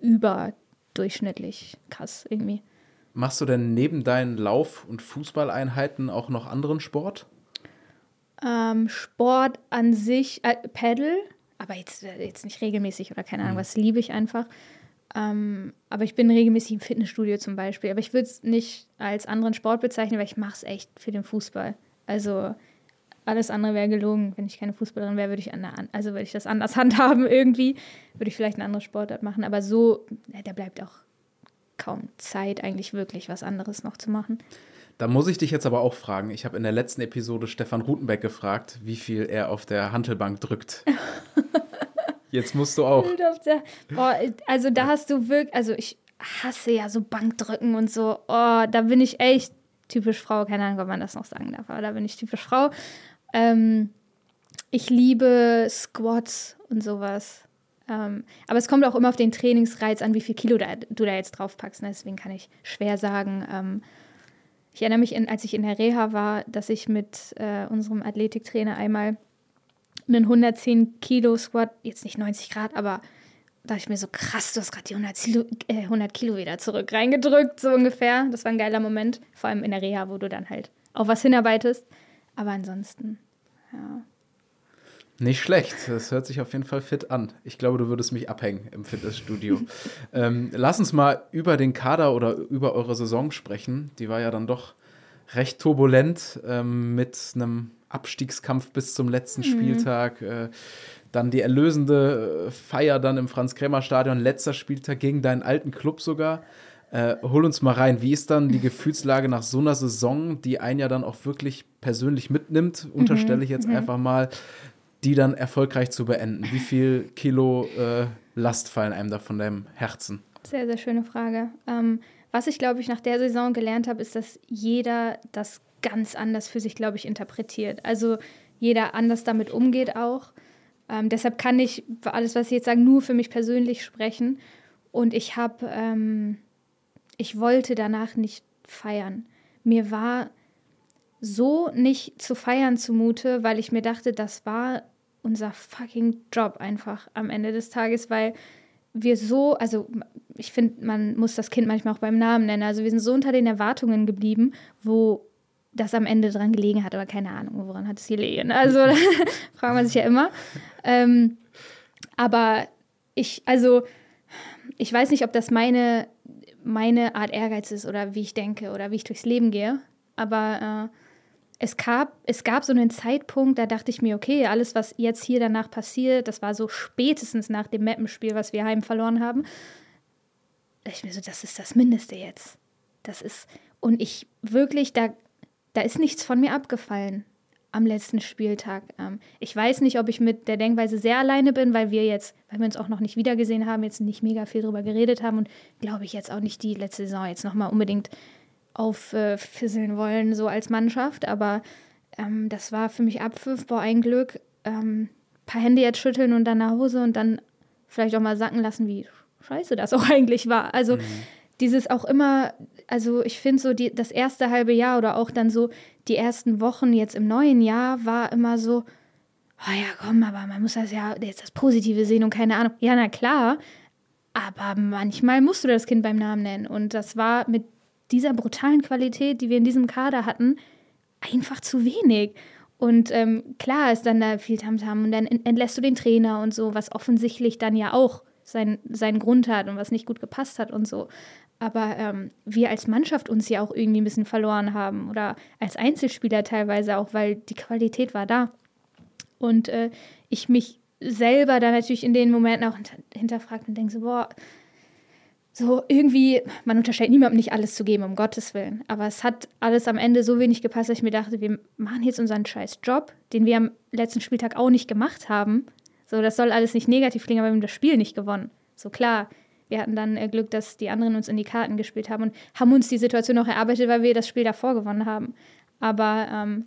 D: überdurchschnittlich krass irgendwie.
C: Machst du denn neben deinen Lauf- und Fußballeinheiten auch noch anderen Sport?
D: Ähm, Sport an sich, äh, Paddle, aber jetzt, äh, jetzt nicht regelmäßig oder keine Ahnung, was liebe ich einfach. Ähm, aber ich bin regelmäßig im Fitnessstudio zum Beispiel. Aber ich würde es nicht als anderen Sport bezeichnen, weil ich mache es echt für den Fußball. Also alles andere wäre gelogen. Wenn ich keine Fußballerin wäre, würde ich, an, also würde ich das anders (laughs) handhaben irgendwie. Würde ich vielleicht eine andere Sportart machen. Aber so, da bleibt auch kaum Zeit, eigentlich wirklich was anderes noch zu machen.
C: Da muss ich dich jetzt aber auch fragen. Ich habe in der letzten Episode Stefan Rutenbeck gefragt, wie viel er auf der Hantelbank drückt. (laughs) Jetzt musst du auch.
D: Boah, also da hast du wirklich, also ich hasse ja so Bankdrücken und so. Oh, da bin ich echt typisch Frau. Keine Ahnung, ob man das noch sagen darf, aber da bin ich typisch Frau. Ähm, ich liebe Squats und sowas. Ähm, aber es kommt auch immer auf den Trainingsreiz an, wie viel Kilo da, du da jetzt draufpackst. Ne? Deswegen kann ich schwer sagen. Ähm, ich erinnere mich, in, als ich in der Reha war, dass ich mit äh, unserem Athletiktrainer einmal einen 110 Kilo Squat, jetzt nicht 90 Grad, aber da dachte ich mir so, krass, du hast gerade die 100 Kilo, äh, 100 Kilo wieder zurück reingedrückt, so ungefähr. Das war ein geiler Moment, vor allem in der Reha, wo du dann halt auf was hinarbeitest. Aber ansonsten, ja.
C: Nicht schlecht. Das hört sich auf jeden Fall fit an. Ich glaube, du würdest mich abhängen im Fitnessstudio. (laughs) ähm, lass uns mal über den Kader oder über eure Saison sprechen. Die war ja dann doch recht turbulent ähm, mit einem Abstiegskampf bis zum letzten mhm. Spieltag. Äh, dann die erlösende Feier dann im Franz-Kremer-Stadion, letzter Spieltag gegen deinen alten Club sogar. Äh, hol uns mal rein. Wie ist dann die Gefühlslage nach so einer Saison, die einen ja dann auch wirklich persönlich mitnimmt, unterstelle ich jetzt mhm. einfach mal die dann erfolgreich zu beenden? Wie viel Kilo äh, Last fallen einem da von deinem Herzen?
D: Sehr, sehr schöne Frage. Ähm, was ich, glaube ich, nach der Saison gelernt habe, ist, dass jeder das ganz anders für sich, glaube ich, interpretiert. Also jeder anders damit umgeht auch. Ähm, deshalb kann ich für alles, was ich jetzt sage, nur für mich persönlich sprechen. Und ich habe, ähm, ich wollte danach nicht feiern. Mir war so nicht zu feiern zumute, weil ich mir dachte, das war unser fucking Job einfach am Ende des Tages, weil wir so, also ich finde, man muss das Kind manchmal auch beim Namen nennen. Also wir sind so unter den Erwartungen geblieben, wo das am Ende dran gelegen hat, aber keine Ahnung, woran hat es gelegen. Also (laughs) (laughs) fragt man sich ja immer. Ähm, aber ich, also ich weiß nicht, ob das meine, meine Art Ehrgeiz ist oder wie ich denke oder wie ich durchs Leben gehe. Aber äh, es gab, es gab so einen Zeitpunkt, da dachte ich mir, okay, alles, was jetzt hier danach passiert, das war so spätestens nach dem Mappenspiel, was wir heim verloren haben. Da ich mir so, das ist das Mindeste jetzt. Das ist, und ich wirklich, da, da ist nichts von mir abgefallen am letzten Spieltag. Ähm, ich weiß nicht, ob ich mit der Denkweise sehr alleine bin, weil wir jetzt, weil wir uns auch noch nicht wiedergesehen haben, jetzt nicht mega viel drüber geredet haben und glaube ich jetzt auch nicht die letzte Saison jetzt nochmal unbedingt auffisseln wollen, so als Mannschaft. Aber ähm, das war für mich Abpfiff, boah, ein Glück. Ähm, paar Hände jetzt schütteln und dann nach Hause und dann vielleicht auch mal sacken lassen, wie scheiße das (laughs) auch eigentlich war. Also mhm. dieses auch immer, also ich finde so die, das erste halbe Jahr oder auch dann so die ersten Wochen jetzt im neuen Jahr war immer so, oh ja, komm, aber man muss das ja jetzt das Positive sehen und keine Ahnung. Ja, na klar, aber manchmal musst du das Kind beim Namen nennen. Und das war mit dieser brutalen Qualität, die wir in diesem Kader hatten, einfach zu wenig. Und ähm, klar ist dann da viel Tamtam und dann entlässt du den Trainer und so, was offensichtlich dann ja auch sein, seinen Grund hat und was nicht gut gepasst hat und so. Aber ähm, wir als Mannschaft uns ja auch irgendwie ein bisschen verloren haben oder als Einzelspieler teilweise auch, weil die Qualität war da. Und äh, ich mich selber dann natürlich in den Momenten auch hinterfragt und denke so, boah, so irgendwie, man unterstellt niemandem nicht alles zu geben, um Gottes Willen. Aber es hat alles am Ende so wenig gepasst, dass ich mir dachte, wir machen jetzt unseren scheiß Job, den wir am letzten Spieltag auch nicht gemacht haben. So, das soll alles nicht negativ klingen, aber wir haben das Spiel nicht gewonnen. So klar, wir hatten dann äh, Glück, dass die anderen uns in die Karten gespielt haben und haben uns die Situation noch erarbeitet, weil wir das Spiel davor gewonnen haben. Aber ähm,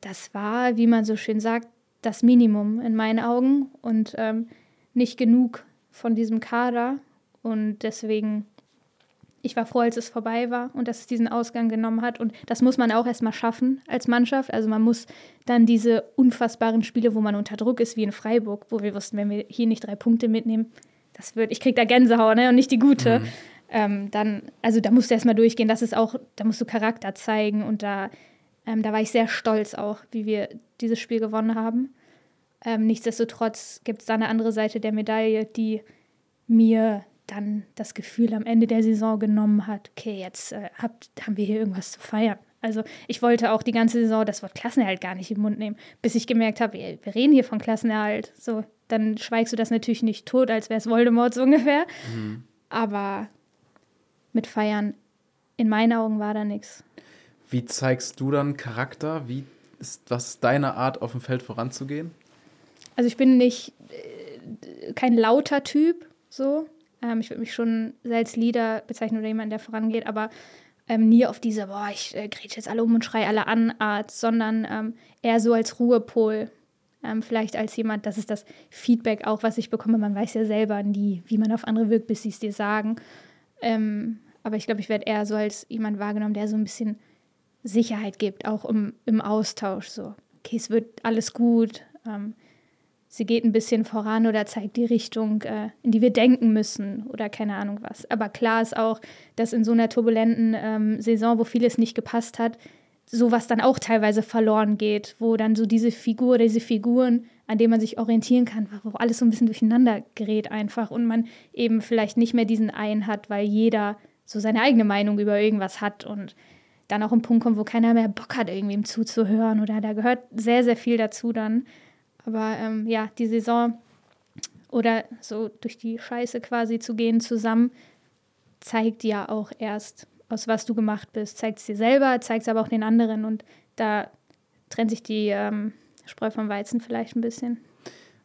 D: das war, wie man so schön sagt, das Minimum in meinen Augen und ähm, nicht genug von diesem Kader und deswegen, ich war froh, als es vorbei war und dass es diesen Ausgang genommen hat. Und das muss man auch erstmal schaffen als Mannschaft. Also man muss dann diese unfassbaren Spiele, wo man unter Druck ist, wie in Freiburg, wo wir wussten, wenn wir hier nicht drei Punkte mitnehmen, das wird, ich krieg da Gänsehaut, ne? Und nicht die gute. Mhm. Ähm, dann, also da musst du erstmal durchgehen. Das ist auch, da musst du Charakter zeigen und da Ähm, da war ich sehr stolz auch, wie wir dieses Spiel gewonnen haben. Ähm, nichtsdestotrotz gibt es da eine andere Seite der Medaille, die mir dann das Gefühl am Ende der Saison genommen hat, okay, jetzt äh, habt, haben wir hier irgendwas zu feiern. Also ich wollte auch die ganze Saison das Wort Klassenerhalt gar nicht im Mund nehmen, bis ich gemerkt habe, wir, wir reden hier von Klassenerhalt. So, dann schweigst du das natürlich nicht tot, als wäre es Voldemort so (laughs) ungefähr. Mhm. Aber mit Feiern, in meinen Augen war da nichts.
C: Wie zeigst du dann Charakter? Wie ist, was ist deine Art, auf dem Feld voranzugehen?
D: Also ich bin nicht äh, kein lauter Typ, so. Ähm, ich würde mich schon als Leader bezeichnen oder jemand, der vorangeht, aber ähm, nie auf diese, boah, ich äh, grätsche jetzt alle um und schreie alle an Art, sondern ähm, eher so als Ruhepol. Ähm, vielleicht als jemand, das ist das Feedback auch, was ich bekomme. Man weiß ja selber nie, wie man auf andere wirkt, bis sie es dir sagen. Ähm, aber ich glaube, ich werde eher so als jemand wahrgenommen, der so ein bisschen Sicherheit gibt, auch im, im Austausch. So, okay, es wird alles gut. Sie geht ein bisschen voran oder zeigt die Richtung, äh, in die wir denken müssen oder keine Ahnung was. Aber klar ist auch, dass in so einer turbulenten ähm, Saison, wo vieles nicht gepasst hat, sowas dann auch teilweise verloren geht, wo dann so diese Figur, diese Figuren, an denen man sich orientieren kann, wo alles so ein bisschen durcheinander gerät einfach und man eben vielleicht nicht mehr diesen einen hat, weil jeder so seine eigene Meinung über irgendwas hat und dann auch ein Punkt kommt, wo keiner mehr Bock hat, irgendwem zuzuhören oder da gehört sehr, sehr viel dazu dann. Aber ähm, ja, die Saison oder so durch die Scheiße quasi zu gehen zusammen, zeigt ja auch erst, aus was du gemacht bist. Zeigt es dir selber, zeigt es aber auch den anderen. Und da trennt sich die ähm, Spreu vom Weizen vielleicht ein bisschen.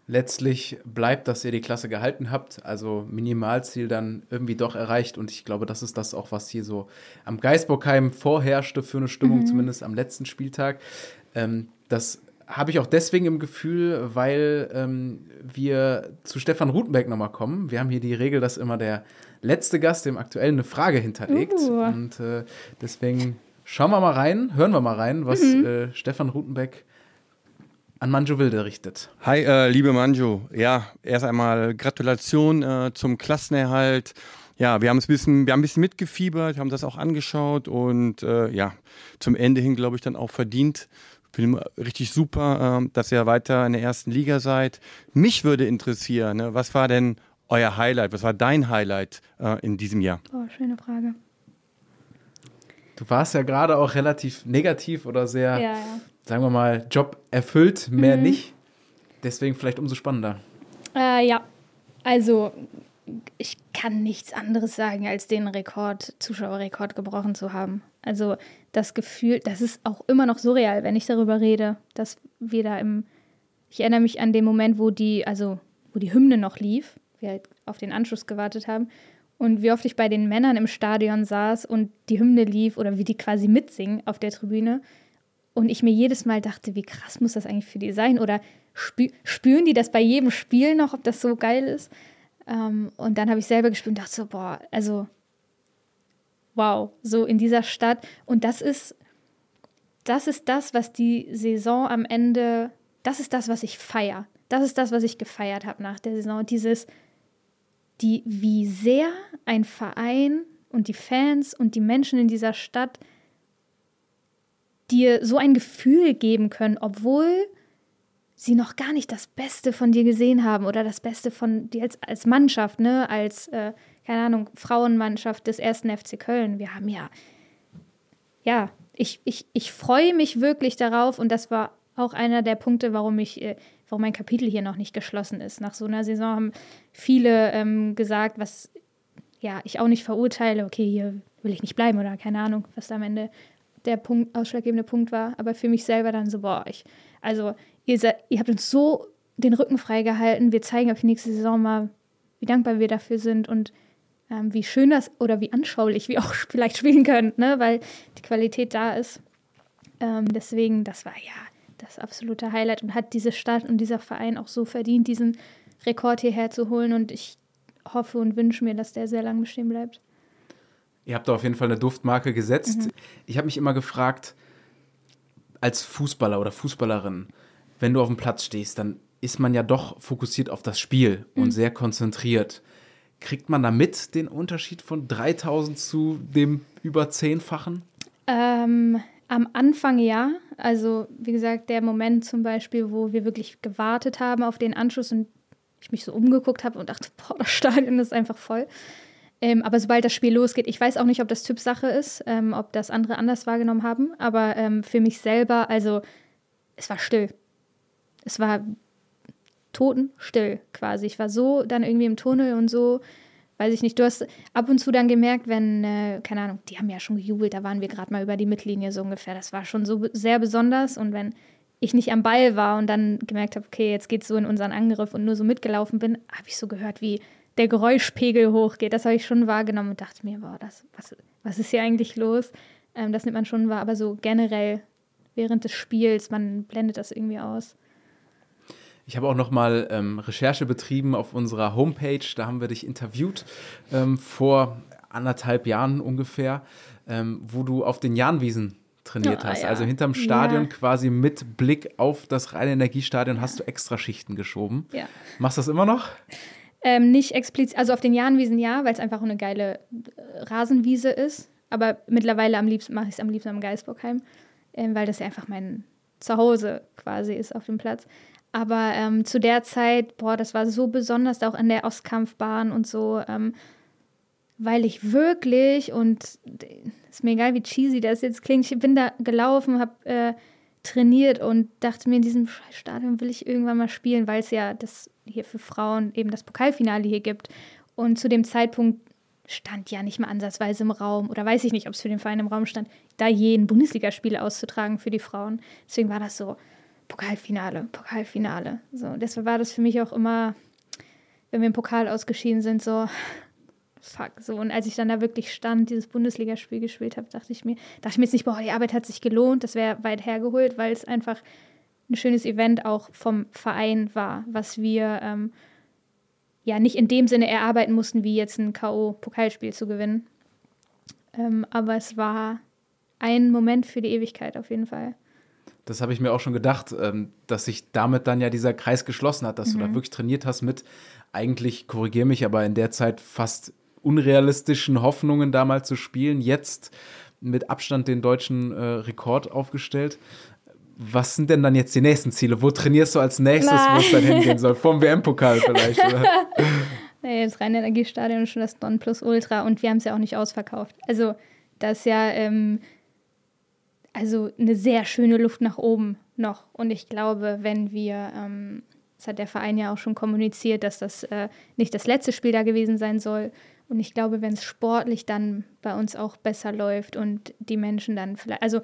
C: Letztlich bleibt, dass ihr die Klasse gehalten habt, also Minimalziel dann irgendwie doch erreicht. Und ich glaube, das ist das auch, was hier so am Geisbockheim vorherrschte für eine Stimmung, mhm. zumindest am letzten Spieltag. Ähm, das habe ich auch deswegen im Gefühl, weil ähm, wir zu Stefan Rutenberg nochmal kommen. Wir haben hier die Regel, dass immer der letzte Gast dem aktuellen eine Frage hinterlegt. Uh. Und äh, deswegen schauen wir mal rein, hören wir mal rein, was mhm. äh, Stefan Rutenbeck an Manjo Wilde richtet.
E: Hi, äh, liebe Manjo. Ja, erst einmal Gratulation äh, zum Klassenerhalt. Ja, wir haben ein bisschen, wir haben ein bisschen mitgefiebert, haben das auch angeschaut und äh, ja, zum Ende hin, glaube ich, dann auch verdient. Finde richtig super, äh, dass ihr weiter in der ersten Liga seid. Mich würde interessieren, ne, was war denn euer Highlight? Was war dein Highlight äh, in diesem Jahr?
D: Oh, schöne Frage.
C: Du warst ja gerade auch relativ negativ oder sehr,
D: ja, ja.
C: sagen wir mal, Job erfüllt, mehr mhm. nicht. Deswegen vielleicht umso spannender.
D: Äh, ja, also ich kann nichts anderes sagen, als den Rekord, Zuschauerrekord gebrochen zu haben. Also das Gefühl, das ist auch immer noch surreal, wenn ich darüber rede, dass wir da im, ich erinnere mich an den Moment, wo die, also wo die Hymne noch lief, wir halt auf den Anschluss gewartet haben und wie oft ich bei den Männern im Stadion saß und die Hymne lief oder wie die quasi mitsingen auf der Tribüne und ich mir jedes Mal dachte, wie krass muss das eigentlich für die sein oder spü spüren die das bei jedem Spiel noch, ob das so geil ist? Ähm, und dann habe ich selber gespielt und dachte so, boah, also wow, so in dieser Stadt. Und das ist, das ist das, was die Saison am Ende, das ist das, was ich feiere. Das ist das, was ich gefeiert habe nach der Saison. Dieses, die, wie sehr ein Verein und die Fans und die Menschen in dieser Stadt dir so ein Gefühl geben können, obwohl sie noch gar nicht das Beste von dir gesehen haben oder das Beste von dir als, als Mannschaft, ne, als äh, keine Ahnung, Frauenmannschaft des ersten FC Köln. Wir haben ja, ja, ich, ich, ich freue mich wirklich darauf und das war auch einer der Punkte, warum ich, äh, warum mein Kapitel hier noch nicht geschlossen ist. Nach so einer Saison haben viele ähm, gesagt, was ja ich auch nicht verurteile, okay, hier will ich nicht bleiben oder keine Ahnung, was am Ende der Punkt, ausschlaggebende Punkt war. Aber für mich selber dann so, boah, ich, also ihr, ihr habt uns so den Rücken freigehalten. Wir zeigen die nächste Saison mal, wie dankbar wir dafür sind und ähm, wie schön das oder wie anschaulich wir auch (laughs) vielleicht spielen können, ne? weil die Qualität da ist. Ähm, deswegen, das war ja das absolute Highlight und hat diese Stadt und dieser Verein auch so verdient, diesen Rekord hierher zu holen. Und ich hoffe und wünsche mir, dass der sehr lang bestehen bleibt.
C: Ihr habt da auf jeden Fall eine Duftmarke gesetzt. Mhm. Ich habe mich immer gefragt, als Fußballer oder Fußballerin, wenn du auf dem Platz stehst, dann ist man ja doch fokussiert auf das Spiel mhm. und sehr konzentriert. Kriegt man da mit den Unterschied von 3000 zu dem über zehnfachen?
D: Ähm, Am Anfang ja. Also, wie gesagt, der Moment zum Beispiel, wo wir wirklich gewartet haben auf den Anschluss und ich mich so umgeguckt habe und dachte, (laughs) boah, das Stadion ist einfach voll. Ähm, aber sobald das Spiel losgeht, ich weiß auch nicht, ob das Typsache ist, ähm, ob das andere anders wahrgenommen haben, aber ähm, für mich selber, also es war still. Es war totenstill quasi. Ich war so dann irgendwie im Tunnel und so, weiß ich nicht, du hast ab und zu dann gemerkt, wenn, äh, keine Ahnung, die haben ja schon gejubelt, da waren wir gerade mal über die Mittellinie so ungefähr. Das war schon so sehr besonders und wenn ich nicht am Ball war und dann gemerkt habe, okay, jetzt geht es so in unseren Angriff und nur so mitgelaufen bin, habe ich so gehört, wie der Geräuschpegel hochgeht. Das habe ich schon wahrgenommen und dachte mir, boah, das, was, was ist hier eigentlich los? Ähm, das nimmt man schon wahr, aber so generell während des Spiels, man blendet das irgendwie aus.
C: Ich habe auch noch mal ähm, Recherche betrieben auf unserer Homepage. Da haben wir dich interviewt ähm, vor anderthalb Jahren ungefähr, ähm, wo du auf den Jahnwiesen trainiert oh, hast. Ja. Also hinterm Stadion ja. quasi mit Blick auf das reine Energiestadion ja. hast du extra Schichten geschoben. Ja. Machst du das immer noch?
D: Ähm, nicht explizit, also auf den Jahnwiesen ja, weil es einfach eine geile äh, Rasenwiese ist. Aber mittlerweile am liebsten mache ich es am liebsten am Geisbockheim, ähm, weil das ja einfach mein Zuhause quasi ist auf dem Platz. Aber ähm, zu der Zeit, boah, das war so besonders, auch in der Ostkampfbahn und so, ähm, weil ich wirklich, und ist mir egal, wie cheesy das jetzt klingt, ich bin da gelaufen, habe äh, trainiert und dachte mir, in diesem Stadion will ich irgendwann mal spielen, weil es ja das hier für Frauen eben das Pokalfinale hier gibt. Und zu dem Zeitpunkt stand ja nicht mal ansatzweise im Raum, oder weiß ich nicht, ob es für den Verein im Raum stand, da jeden Bundesligaspiel auszutragen für die Frauen. Deswegen war das so, Pokalfinale, Pokalfinale. So, deshalb war das für mich auch immer, wenn wir im Pokal ausgeschieden sind, so, fuck. So, und als ich dann da wirklich stand, dieses Bundesligaspiel gespielt habe, dachte ich mir, dachte ich mir jetzt nicht, boah, die Arbeit hat sich gelohnt, das wäre weit hergeholt, weil es einfach ein schönes Event auch vom Verein war, was wir ähm, ja nicht in dem Sinne erarbeiten mussten, wie jetzt ein K.O.-Pokalspiel zu gewinnen. Ähm, aber es war ein Moment für die Ewigkeit auf jeden Fall.
C: Das habe ich mir auch schon gedacht, ähm, dass sich damit dann ja dieser Kreis geschlossen hat, dass mhm. du da mhm. wirklich trainiert hast mit eigentlich, korrigiere mich, aber in der Zeit fast unrealistischen Hoffnungen damals zu spielen, jetzt mit Abstand den deutschen äh, Rekord aufgestellt. Was sind denn dann jetzt die nächsten Ziele? Wo trainierst du als nächstes, wo es dann hingehen soll? Vom WM-Pokal (laughs) vielleicht, oder? (laughs)
D: Nee, das Rhein-Energiestadion ist schon das Don Plus Ultra und wir haben es ja auch nicht ausverkauft. Also, das ist ja ähm, also eine sehr schöne Luft nach oben noch. Und ich glaube, wenn wir, ähm, das hat der Verein ja auch schon kommuniziert, dass das äh, nicht das letzte Spiel da gewesen sein soll. Und ich glaube, wenn es sportlich dann bei uns auch besser läuft und die Menschen dann vielleicht, also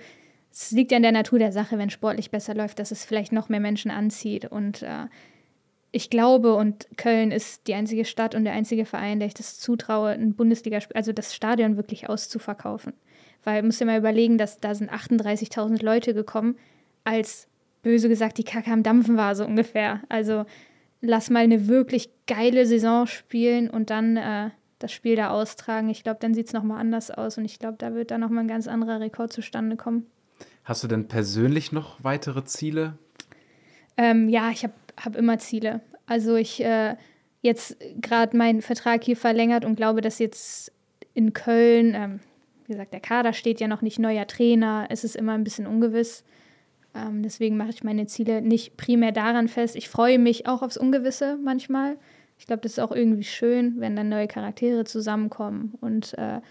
D: es liegt ja in der Natur der Sache, wenn sportlich besser läuft, dass es vielleicht noch mehr Menschen anzieht. Und äh, ich glaube, und Köln ist die einzige Stadt und der einzige Verein, der ich das zutraue, ein Bundesligaspiel, also das Stadion wirklich auszuverkaufen. Weil, muss dir mal überlegen, dass da sind 38.000 Leute gekommen, als böse gesagt die Kacke am Dampfen war, so ungefähr. Also lass mal eine wirklich geile Saison spielen und dann äh, das Spiel da austragen. Ich glaube, dann sieht es nochmal anders aus und ich glaube, da wird dann nochmal ein ganz anderer Rekord zustande kommen.
C: Hast du denn persönlich noch weitere Ziele?
D: Ähm, ja, ich habe hab immer Ziele. Also ich äh, jetzt gerade meinen Vertrag hier verlängert und glaube, dass jetzt in Köln, ähm, wie gesagt, der Kader steht ja noch nicht, neuer Trainer, es ist immer ein bisschen ungewiss. Ähm, deswegen mache ich meine Ziele nicht primär daran fest. Ich freue mich auch aufs Ungewisse manchmal. Ich glaube, das ist auch irgendwie schön, wenn dann neue Charaktere zusammenkommen und äh,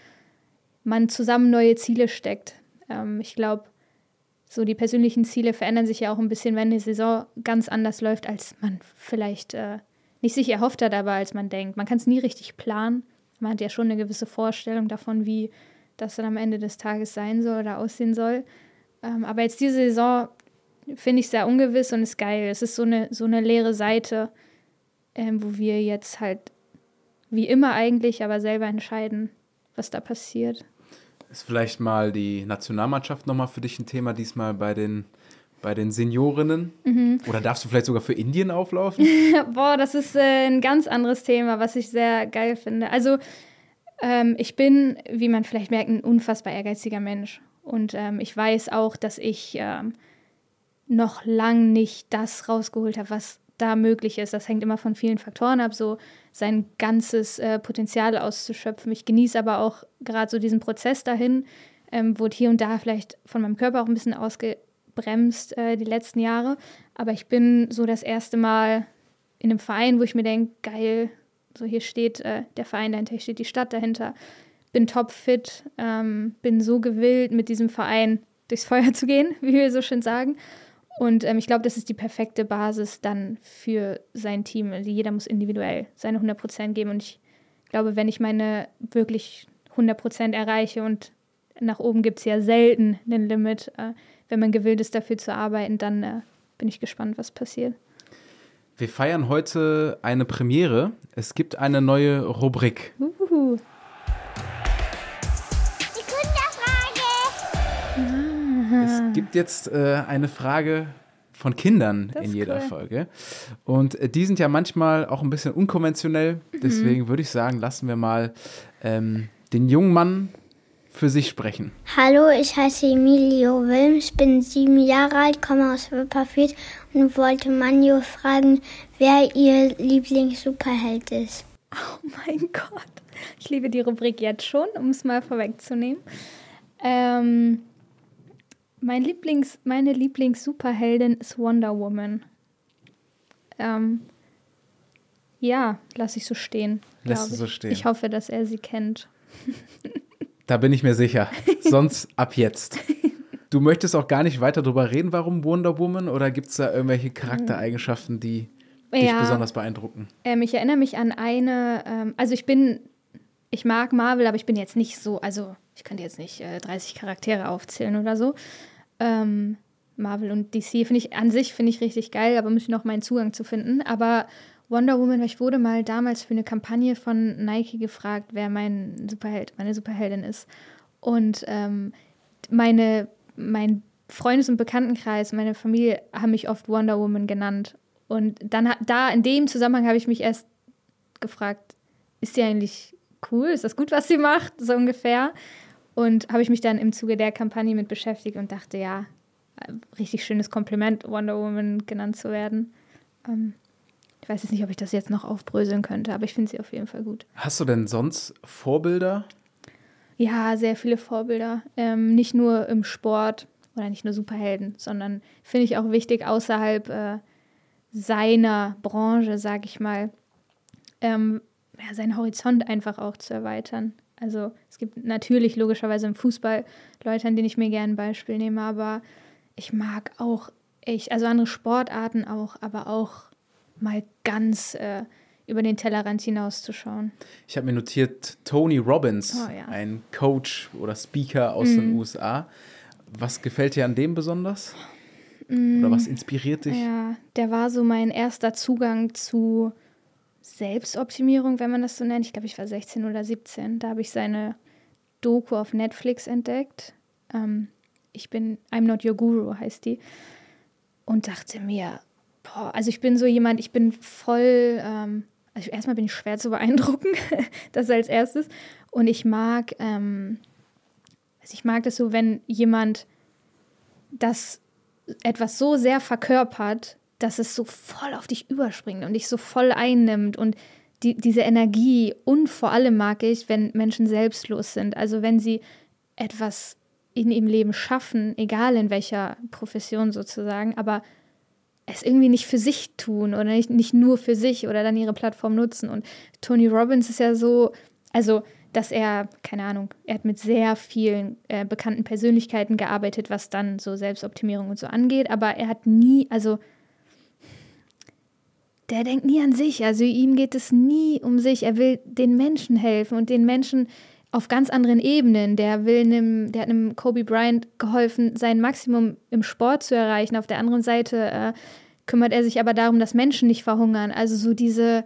D: man zusammen neue Ziele steckt. Ähm, ich glaube, so die persönlichen Ziele verändern sich ja auch ein bisschen, wenn die Saison ganz anders läuft, als man vielleicht äh, nicht sich erhofft hat, aber als man denkt. Man kann es nie richtig planen. Man hat ja schon eine gewisse Vorstellung davon, wie das dann am Ende des Tages sein soll oder aussehen soll. Ähm, aber jetzt diese Saison finde ich sehr ungewiss und ist geil. Es ist so eine, so eine leere Seite, ähm, wo wir jetzt halt wie immer eigentlich, aber selber entscheiden, was da passiert.
C: Ist vielleicht mal die Nationalmannschaft nochmal für dich ein Thema, diesmal bei den, bei den Seniorinnen? Mhm. Oder darfst du vielleicht sogar für Indien auflaufen? (laughs)
D: Boah, das ist äh, ein ganz anderes Thema, was ich sehr geil finde. Also ähm, ich bin, wie man vielleicht merkt, ein unfassbar ehrgeiziger Mensch. Und ähm, ich weiß auch, dass ich ähm, noch lang nicht das rausgeholt habe, was da möglich ist. Das hängt immer von vielen Faktoren ab, so sein ganzes äh, Potenzial auszuschöpfen. Ich genieße aber auch gerade so diesen Prozess dahin. Ähm, wurde hier und da vielleicht von meinem Körper auch ein bisschen ausgebremst äh, die letzten Jahre. Aber ich bin so das erste Mal in einem Verein, wo ich mir denke, geil, so hier steht äh, der Verein dahinter, hier steht die Stadt dahinter. Bin topfit, ähm, bin so gewillt, mit diesem Verein durchs Feuer zu gehen, (laughs) wie wir so schön sagen. Und ähm, ich glaube, das ist die perfekte Basis dann für sein Team. Also jeder muss individuell seine 100 Prozent geben. Und ich glaube, wenn ich meine wirklich 100 Prozent erreiche und nach oben gibt es ja selten ein Limit, äh, wenn man gewillt ist, dafür zu arbeiten, dann äh, bin ich gespannt, was passiert.
C: Wir feiern heute eine Premiere. Es gibt eine neue Rubrik.
D: Uhuhu.
C: Es gibt jetzt äh, eine Frage von Kindern
D: Das
C: in jeder
D: cool.
C: Folge. Und äh, die sind ja manchmal auch ein bisschen unkonventionell.
D: Mhm.
C: Deswegen würde ich sagen, lassen wir mal ähm, den jungen Mann für sich sprechen.
F: Hallo, ich heiße Emilio Wilms, bin sieben Jahre alt, komme aus Wipperfeld und wollte Manjo fragen, wer ihr Lieblings-Superheld ist.
D: Oh mein Gott. Ich liebe die Rubrik jetzt schon, um es mal vorwegzunehmen. Ähm, mein Lieblings, meine Lieblings-Superheldin ist Wonder Woman. Ähm, ja, lasse ich so stehen. Glaub
C: du so
D: ich.
C: stehen.
D: Ich hoffe, dass er sie kennt. (laughs)
C: Da bin ich mir sicher. (laughs) Sonst ab jetzt. Du möchtest auch gar nicht weiter darüber reden, warum Wonder Woman? Oder gibt es da irgendwelche Charaktereigenschaften, die dich
D: Ja.
C: besonders beeindrucken?
D: Ähm, ich erinnere mich an eine, ähm, also ich bin, ich mag Marvel, aber ich bin jetzt nicht so, also ich könnte jetzt nicht äh, 30 Charaktere aufzählen oder so. Ähm, Marvel und DC finde ich an sich finde ich richtig geil, aber muss ich noch meinen Zugang zu finden. Aber Wonder Woman, ich wurde mal damals für eine Kampagne von Nike gefragt, wer mein Superheld, meine Superheldin ist. Und ähm, meine, mein Freundes- und Bekanntenkreis, meine Familie haben mich oft Wonder Woman genannt. Und dann da in dem Zusammenhang habe ich mich erst gefragt, ist sie eigentlich cool? Ist das gut, was sie macht? So ungefähr. Und habe ich mich dann im Zuge der Kampagne mit beschäftigt und dachte, ja, äh, richtig schönes Kompliment, Wonder Woman genannt zu werden. Ähm, ich weiß jetzt nicht, ob ich das jetzt noch aufbröseln könnte, aber ich finde sie auf jeden Fall gut.
C: Hast du denn sonst Vorbilder?
D: Ja, sehr viele Vorbilder. Ähm, nicht nur im Sport oder nicht nur Superhelden, sondern finde ich auch wichtig außerhalb äh, seiner Branche, sage ich mal, ähm, ja, seinen Horizont einfach auch zu erweitern. Also es gibt natürlich logischerweise im Fußball Leute, an denen ich mir gerne ein Beispiel nehme, aber ich mag auch echt, also andere Sportarten auch, aber auch mal ganz äh, über den Tellerrand hinauszuschauen.
C: Ich habe mir notiert, Tony Robbins,
D: Oh, ja.
C: ein Coach oder Speaker aus den USA. Was gefällt dir an dem besonders? Oder was inspiriert dich?
D: Ja, der war so mein erster Zugang zu Selbstoptimierung, wenn man das so nennt. Ich glaube, ich war 16 oder 17. Da habe ich seine Doku auf Netflix entdeckt. Ähm, ich bin, I'm Not Your Guru heißt die. Und dachte mir, boah, also ich bin so jemand, ich bin voll, ähm, also erstmal bin ich schwer zu beeindrucken, (laughs) das als erstes. Und ich mag, ähm, also ich mag das so, wenn jemand das etwas so sehr verkörpert, dass es so voll auf dich überspringt und dich so voll einnimmt und die, diese Energie und vor allem mag ich, wenn Menschen selbstlos sind, also wenn sie etwas in ihrem Leben schaffen, egal in welcher Profession sozusagen, aber es irgendwie nicht für sich tun oder nicht, nicht nur für sich oder dann ihre Plattform nutzen. Und Tony Robbins ist ja so, also dass er, keine Ahnung, er hat mit sehr vielen äh, bekannten Persönlichkeiten gearbeitet, was dann so Selbstoptimierung und so angeht, aber er hat nie, also der denkt nie an sich, also ihm geht es nie um sich, er will den Menschen helfen und den Menschen auf ganz anderen Ebenen. Der will einem, der hat einem Kobe Bryant geholfen, sein Maximum im Sport zu erreichen. Auf der anderen Seite äh, kümmert er sich aber darum, dass Menschen nicht verhungern. Also so diese,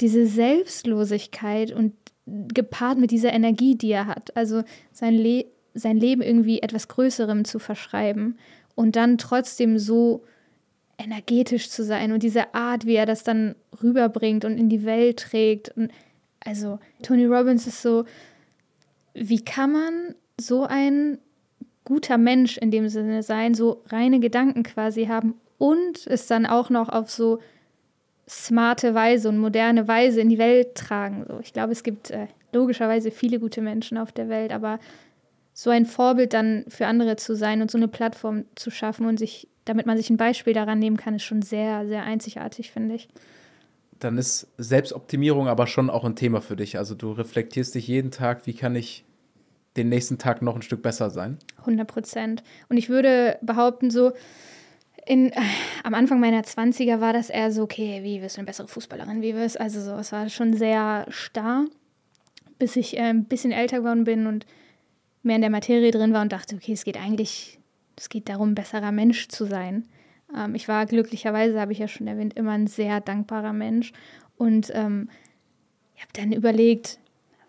D: diese Selbstlosigkeit und gepaart mit dieser Energie, die er hat. Also sein, Le sein Leben irgendwie etwas Größerem zu verschreiben und dann trotzdem so energetisch zu sein und diese Art, wie er das dann rüberbringt und in die Welt trägt. Und also Tony Robbins ist so, wie kann man so ein guter Mensch in dem Sinne sein, so reine Gedanken quasi haben und es dann auch noch auf so smarte Weise und moderne Weise in die Welt tragen. So, ich glaube, es gibt äh, logischerweise viele gute Menschen auf der Welt, aber so ein Vorbild dann für andere zu sein und so eine Plattform zu schaffen und sich, damit man sich ein Beispiel daran nehmen kann, ist schon sehr, sehr einzigartig, finde ich.
C: Dann ist Selbstoptimierung aber schon auch ein Thema für dich. Also du reflektierst dich jeden Tag, wie kann ich den nächsten Tag noch ein Stück besser sein?
D: 100 Prozent. Und ich würde behaupten, so in, äh, am Anfang meiner 20er war das eher so, okay, wie wirst du eine bessere Fußballerin, wie wirst Also so, es war schon sehr starr, bis ich äh, ein bisschen älter geworden bin und mehr in der Materie drin war und dachte, okay, es geht eigentlich, es geht darum, besserer Mensch zu sein. Ähm, ich war glücklicherweise, habe ich ja schon erwähnt, immer ein sehr dankbarer Mensch und ähm, ich habe dann überlegt,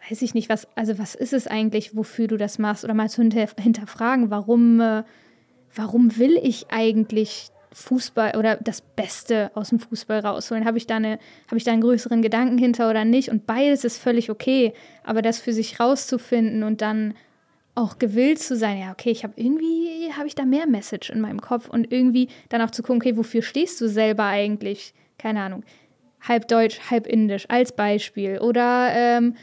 D: weiß ich nicht, was, also was ist es eigentlich, wofür du das machst? Oder mal zu hinter, hinterfragen, warum, äh, warum will ich eigentlich Fußball oder das Beste aus dem Fußball rausholen? Habe ich, habe ich da einen größeren Gedanken hinter oder nicht? Und beides ist völlig okay, aber das für sich rauszufinden und dann auch gewillt zu sein, ja, okay, ich habe irgendwie, habe ich da mehr Message in meinem Kopf und irgendwie dann auch zu gucken, okay, wofür stehst du selber eigentlich? Keine Ahnung. Halb deutsch, halb indisch als Beispiel. Oder ähm,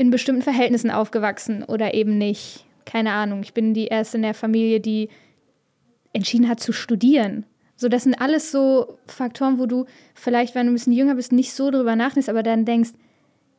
D: in bestimmten Verhältnissen aufgewachsen oder eben nicht. Keine Ahnung. Ich bin die erste in der Familie, die entschieden hat zu studieren. So, das sind alles so Faktoren, wo du vielleicht, wenn du ein bisschen jünger bist, nicht so drüber nachdenkst, aber dann denkst,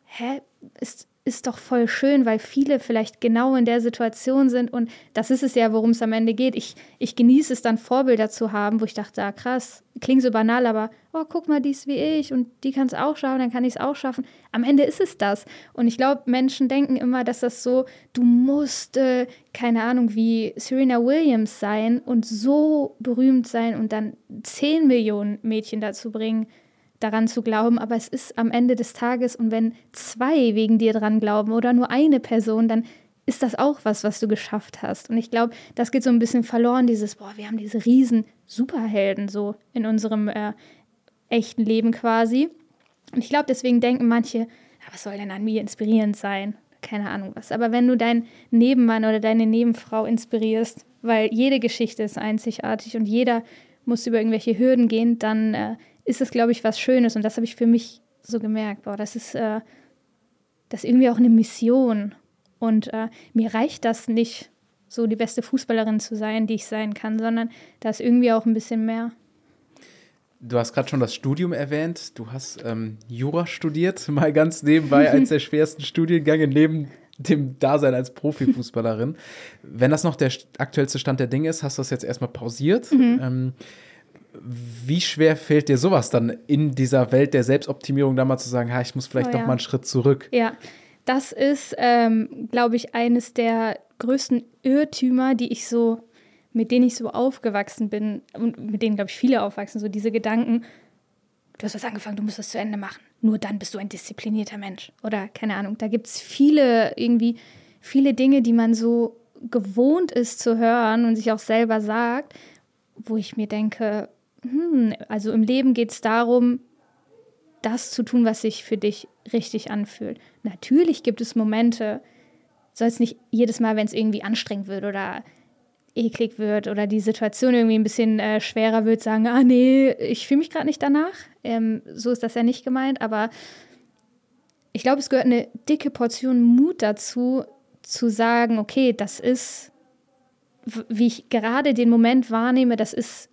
D: hä, ist, ist doch voll schön, weil viele vielleicht genau in der Situation sind und das ist es ja, worum es am Ende geht. Ich, ich genieße es dann, Vorbilder zu haben, wo ich dachte, ah, krass, klingt so banal, aber oh, guck mal, die ist wie ich und die kann es auch schaffen, dann kann ich es auch schaffen. Am Ende ist es das. Und ich glaube, Menschen denken immer, dass das so, du musst, äh, keine Ahnung, wie Serena Williams sein und so berühmt sein und dann 10 Millionen Mädchen dazu bringen, daran zu glauben, aber es ist am Ende des Tages und wenn zwei wegen dir dran glauben oder nur eine Person, dann ist das auch was, was du geschafft hast. Und ich glaube, das geht so ein bisschen verloren, dieses, boah, wir haben diese riesen Superhelden so in unserem äh, echten Leben quasi. Und ich glaube, deswegen denken manche, ja, was soll denn an mir inspirierend sein? Keine Ahnung was. Aber wenn du deinen Nebenmann oder deine Nebenfrau inspirierst, weil jede Geschichte ist einzigartig und jeder muss über irgendwelche Hürden gehen, dann äh, ist es, glaube ich, was Schönes. Und das habe ich für mich so gemerkt. Boah, das ist, äh, das ist irgendwie auch eine Mission. Und äh, mir reicht das nicht, so die beste Fußballerin zu sein, die ich sein kann, sondern da ist irgendwie auch ein bisschen mehr.
C: Du hast gerade schon das Studium erwähnt. Du hast ähm, Jura studiert, (laughs) mal ganz nebenbei als der (laughs) schwersten Studiengänge neben dem Dasein als Profifußballerin. Wenn das noch der aktuellste Stand der Dinge ist, hast du das jetzt erstmal pausiert. Mhm. Ähm, wie schwer fällt dir sowas dann in dieser Welt der Selbstoptimierung da mal zu sagen, ha, ich muss vielleicht oh, noch mal einen Schritt zurück?
D: Ja, das ist, ähm, glaube ich, eines der größten Irrtümer, die ich so, mit denen ich so aufgewachsen bin und mit denen, glaube ich, viele aufwachsen, so diese Gedanken, du hast was angefangen, du musst das zu Ende machen. Nur dann bist du ein disziplinierter Mensch. Oder keine Ahnung, da gibt es viele, irgendwie, viele Dinge, die man so gewohnt ist zu hören und sich auch selber sagt, wo ich mir denke, hm, also im Leben geht es darum, das zu tun, was sich für dich richtig anfühlt. Natürlich gibt es Momente, soll es nicht jedes Mal, wenn es irgendwie anstrengend wird oder eklig wird oder die Situation irgendwie ein bisschen äh, schwerer wird, sagen, ah nee, ich fühle mich gerade nicht danach. Ähm, so ist das ja nicht gemeint, aber ich glaube, es gehört eine dicke Portion Mut dazu, zu sagen, okay, das ist, wie ich gerade den Moment wahrnehme, das ist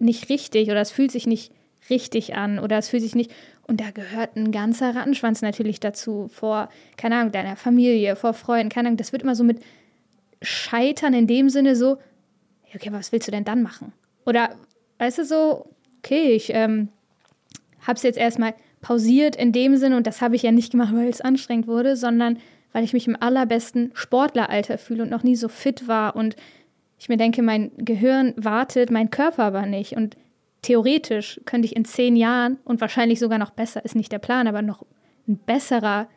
D: nicht richtig oder es fühlt sich nicht richtig an oder es fühlt sich nicht. Und da gehört ein ganzer Rattenschwanz natürlich dazu, vor, keine Ahnung, deiner Familie, vor Freunden, keine Ahnung. Das wird immer so mit Scheitern in dem Sinne so, okay, was willst du denn dann machen? Oder, weißt du, so, okay, ich ähm, habe es jetzt erstmal pausiert in dem Sinne und das habe ich ja nicht gemacht, (laughs) weil es anstrengend wurde, sondern weil ich mich im allerbesten Sportleralter fühle und noch nie so fit war und ich mir denke, mein Gehirn wartet, mein Körper aber nicht. Und theoretisch könnte ich in zehn Jahren und wahrscheinlich sogar noch besser, ist nicht der Plan, aber noch ein besserer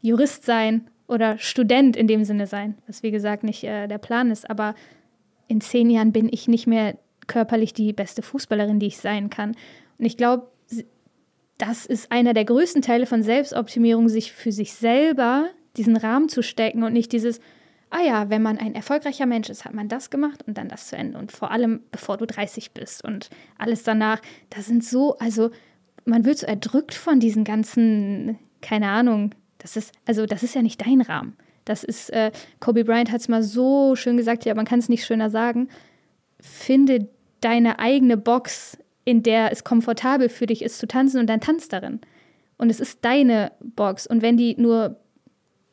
D: Jurist sein oder Student in dem Sinne sein, was wie gesagt nicht äh, der Plan ist. Aber in zehn Jahren bin ich nicht mehr körperlich die beste Fußballerin, die ich sein kann. Und ich glaube, das ist einer der größten Teile von Selbstoptimierung, sich für sich selber diesen Rahmen zu stecken und nicht dieses, ah ja, wenn man ein erfolgreicher Mensch ist, hat man das gemacht und dann das zu Ende. Und vor allem, bevor du 30 bist und alles danach, das sind so, also man wird so erdrückt von diesen ganzen, keine Ahnung, das ist, also das ist ja nicht dein Rahmen. Das ist, äh, Kobe Bryant hat es mal so schön gesagt, ja, man kann es nicht schöner sagen. Finde deine eigene Box, in der es komfortabel für dich ist zu tanzen und dann tanz darin. Und es ist deine Box. Und wenn die nur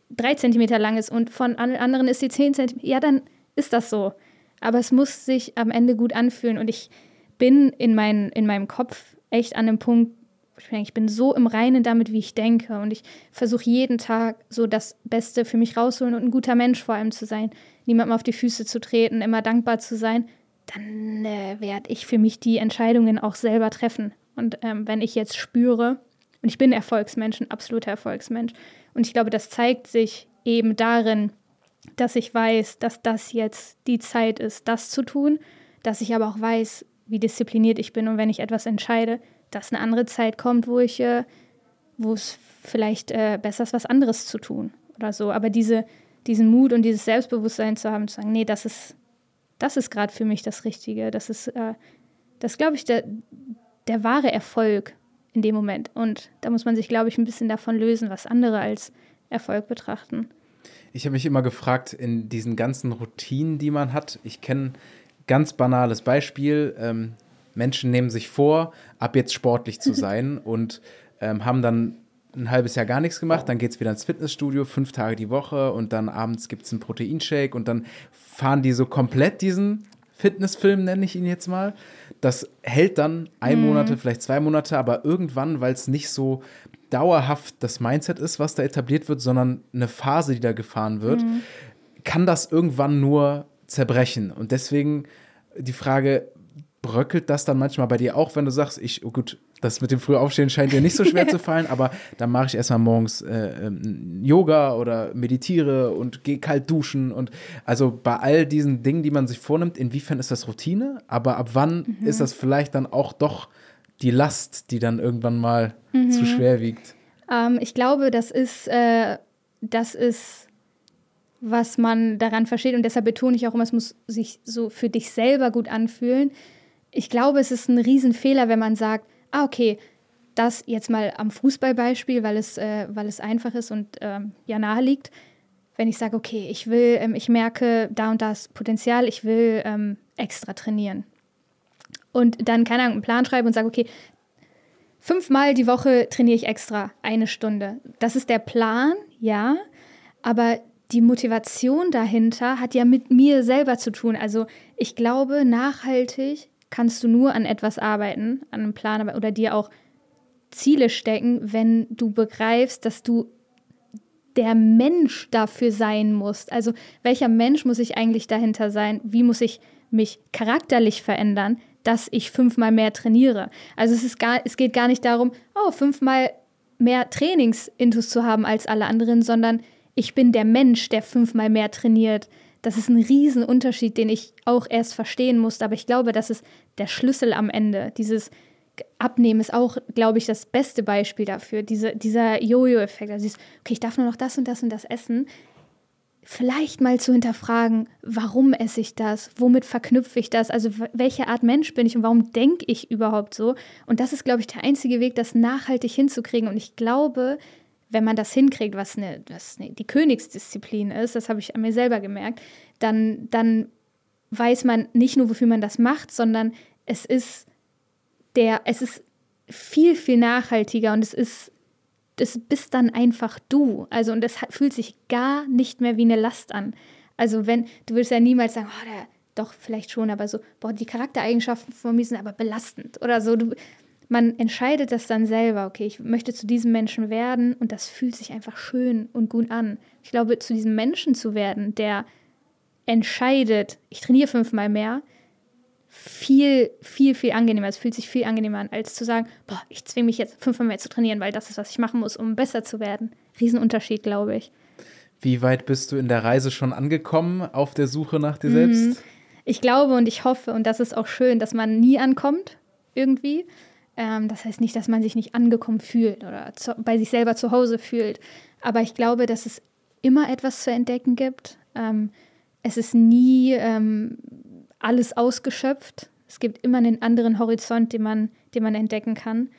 D: drei Zentimeter lang ist und von anderen ist die zehn Zentimeter, ja, dann ist das so. Aber es muss sich am Ende gut anfühlen. Und ich bin in, mein, in meinem Kopf echt an einem Punkt, ich bin so im Reinen damit, wie ich denke. Und ich versuche jeden Tag so das Beste für mich rausholen und ein guter Mensch vor allem zu sein. Niemandem auf die Füße zu treten, immer dankbar zu sein. Dann äh, werde ich für mich die Entscheidungen auch selber treffen. Und ähm, wenn ich jetzt spüre, und ich bin Erfolgsmensch, ein absoluter Erfolgsmensch. Und ich glaube, das zeigt sich eben darin, dass ich weiß, dass das jetzt die Zeit ist, das zu tun, dass ich aber auch weiß, wie diszipliniert ich bin und wenn ich etwas entscheide, dass eine andere Zeit kommt, wo ich, äh, wo es vielleicht äh, besser ist, was anderes zu tun oder so. Aber diese, diesen Mut und dieses Selbstbewusstsein zu haben, zu sagen, nee, das ist, das ist gerade für mich das Richtige. Das ist, äh, das glaube ich, der, der wahre Erfolg in dem Moment. Und da muss man sich, glaube ich, ein bisschen davon lösen, was andere als Erfolg betrachten.
C: Ich habe mich immer gefragt, in diesen ganzen Routinen, die man hat, ich kenne ganz banales Beispiel. Ähm, Menschen nehmen sich vor, ab jetzt sportlich zu (laughs) sein und ähm, haben dann ein halbes Jahr gar nichts gemacht, dann geht es wieder ins Fitnessstudio, fünf Tage die Woche und dann abends gibt es einen Proteinshake und dann fahren die so komplett diesen Fitnessfilm, nenne ich ihn jetzt mal. Das hält dann ein mhm. Monate, vielleicht zwei Monate, aber irgendwann, weil es nicht so dauerhaft das Mindset ist, was da etabliert wird, sondern eine Phase, die da gefahren wird, mhm. kann das irgendwann nur zerbrechen. Und deswegen die Frage, bröckelt das dann manchmal bei dir auch, wenn du sagst, ich, oh gut, das mit dem Frühaufstehen scheint dir nicht so schwer zu (laughs) fallen, aber dann mache ich erstmal morgens äh, ähm, Yoga oder meditiere und gehe kalt duschen und also bei all diesen Dingen, die man sich vornimmt, inwiefern ist das Routine, aber ab wann mhm. ist das vielleicht dann auch doch die Last, die dann irgendwann mal mhm. zu schwer wiegt?
D: Ähm, ich glaube, das ist, äh, das ist was man daran versteht. Und deshalb betone ich auch immer, es muss sich so für dich selber gut anfühlen. Ich glaube, es ist ein Riesenfehler, wenn man sagt, ah, okay, das jetzt mal am Fußballbeispiel, weil es, äh, weil es einfach ist und ähm, ja nahe liegt. Wenn ich sage, okay, ich will, ähm, ich merke da und das Potenzial, ich will ähm, extra trainieren. Und dann, keine Ahnung, einen Plan schreibe und sage, okay, fünfmal die Woche trainiere ich extra eine Stunde. Das ist der Plan, ja, aber die Motivation dahinter hat ja mit mir selber zu tun. Also ich glaube, nachhaltig kannst du nur an etwas arbeiten, an einem Plan oder dir auch Ziele stecken, wenn du begreifst, dass du der Mensch dafür sein musst. Also welcher Mensch muss ich eigentlich dahinter sein? Wie muss ich mich charakterlich verändern, dass ich fünfmal mehr trainiere? Also es, ist gar, es geht gar nicht darum, oh, fünfmal mehr Trainingsintus zu haben als alle anderen, sondern ich bin der Mensch, der fünfmal mehr trainiert. Das ist ein Riesenunterschied, den ich auch erst verstehen musste. Aber ich glaube, das ist der Schlüssel am Ende. Dieses Abnehmen ist auch, glaube ich, das beste Beispiel dafür. Diese, dieser Jojo-Effekt. Also dieses, okay, ich darf nur noch das und das und das essen. Vielleicht mal zu hinterfragen, warum esse ich das? Womit verknüpfe ich das? Also welche Art Mensch bin ich und warum denke ich überhaupt so? Und das ist, glaube ich, der einzige Weg, das nachhaltig hinzukriegen. Und ich glaube, wenn man das hinkriegt, was, eine, was eine, die Königsdisziplin ist, das habe ich an mir selber gemerkt, dann, dann weiß man nicht nur, wofür man das macht, sondern es ist der, es ist viel, viel nachhaltiger und es ist, das bist dann einfach du. Also, und das fühlt sich gar nicht mehr wie eine Last an. Also, wenn, du willst ja niemals sagen, oh, der, doch, vielleicht schon, aber so, boah, die Charaktereigenschaften von mir sind aber belastend oder so. Du, man entscheidet das dann selber, okay, ich möchte zu diesem Menschen werden und das fühlt sich einfach schön und gut an. Ich glaube, zu diesem Menschen zu werden, der entscheidet, ich trainiere fünfmal mehr, viel, viel, viel angenehmer. Es fühlt sich viel angenehmer an, als zu sagen, boah, ich zwinge mich jetzt fünfmal mehr zu trainieren, weil das ist, was ich machen muss, um besser zu werden. Riesenunterschied, glaube ich.
C: Wie weit bist du in der Reise schon angekommen auf der Suche nach dir selbst? Mhm.
D: Ich glaube und ich hoffe, und das ist auch schön, dass man nie ankommt, irgendwie. Ähm, das heißt nicht, dass man sich nicht angekommen fühlt oder zu, bei sich selber zu Hause fühlt. Aber ich glaube, dass es immer etwas zu entdecken gibt. Ähm, es ist nie ähm, alles ausgeschöpft. Es gibt immer einen anderen Horizont, den man, den man entdecken kann.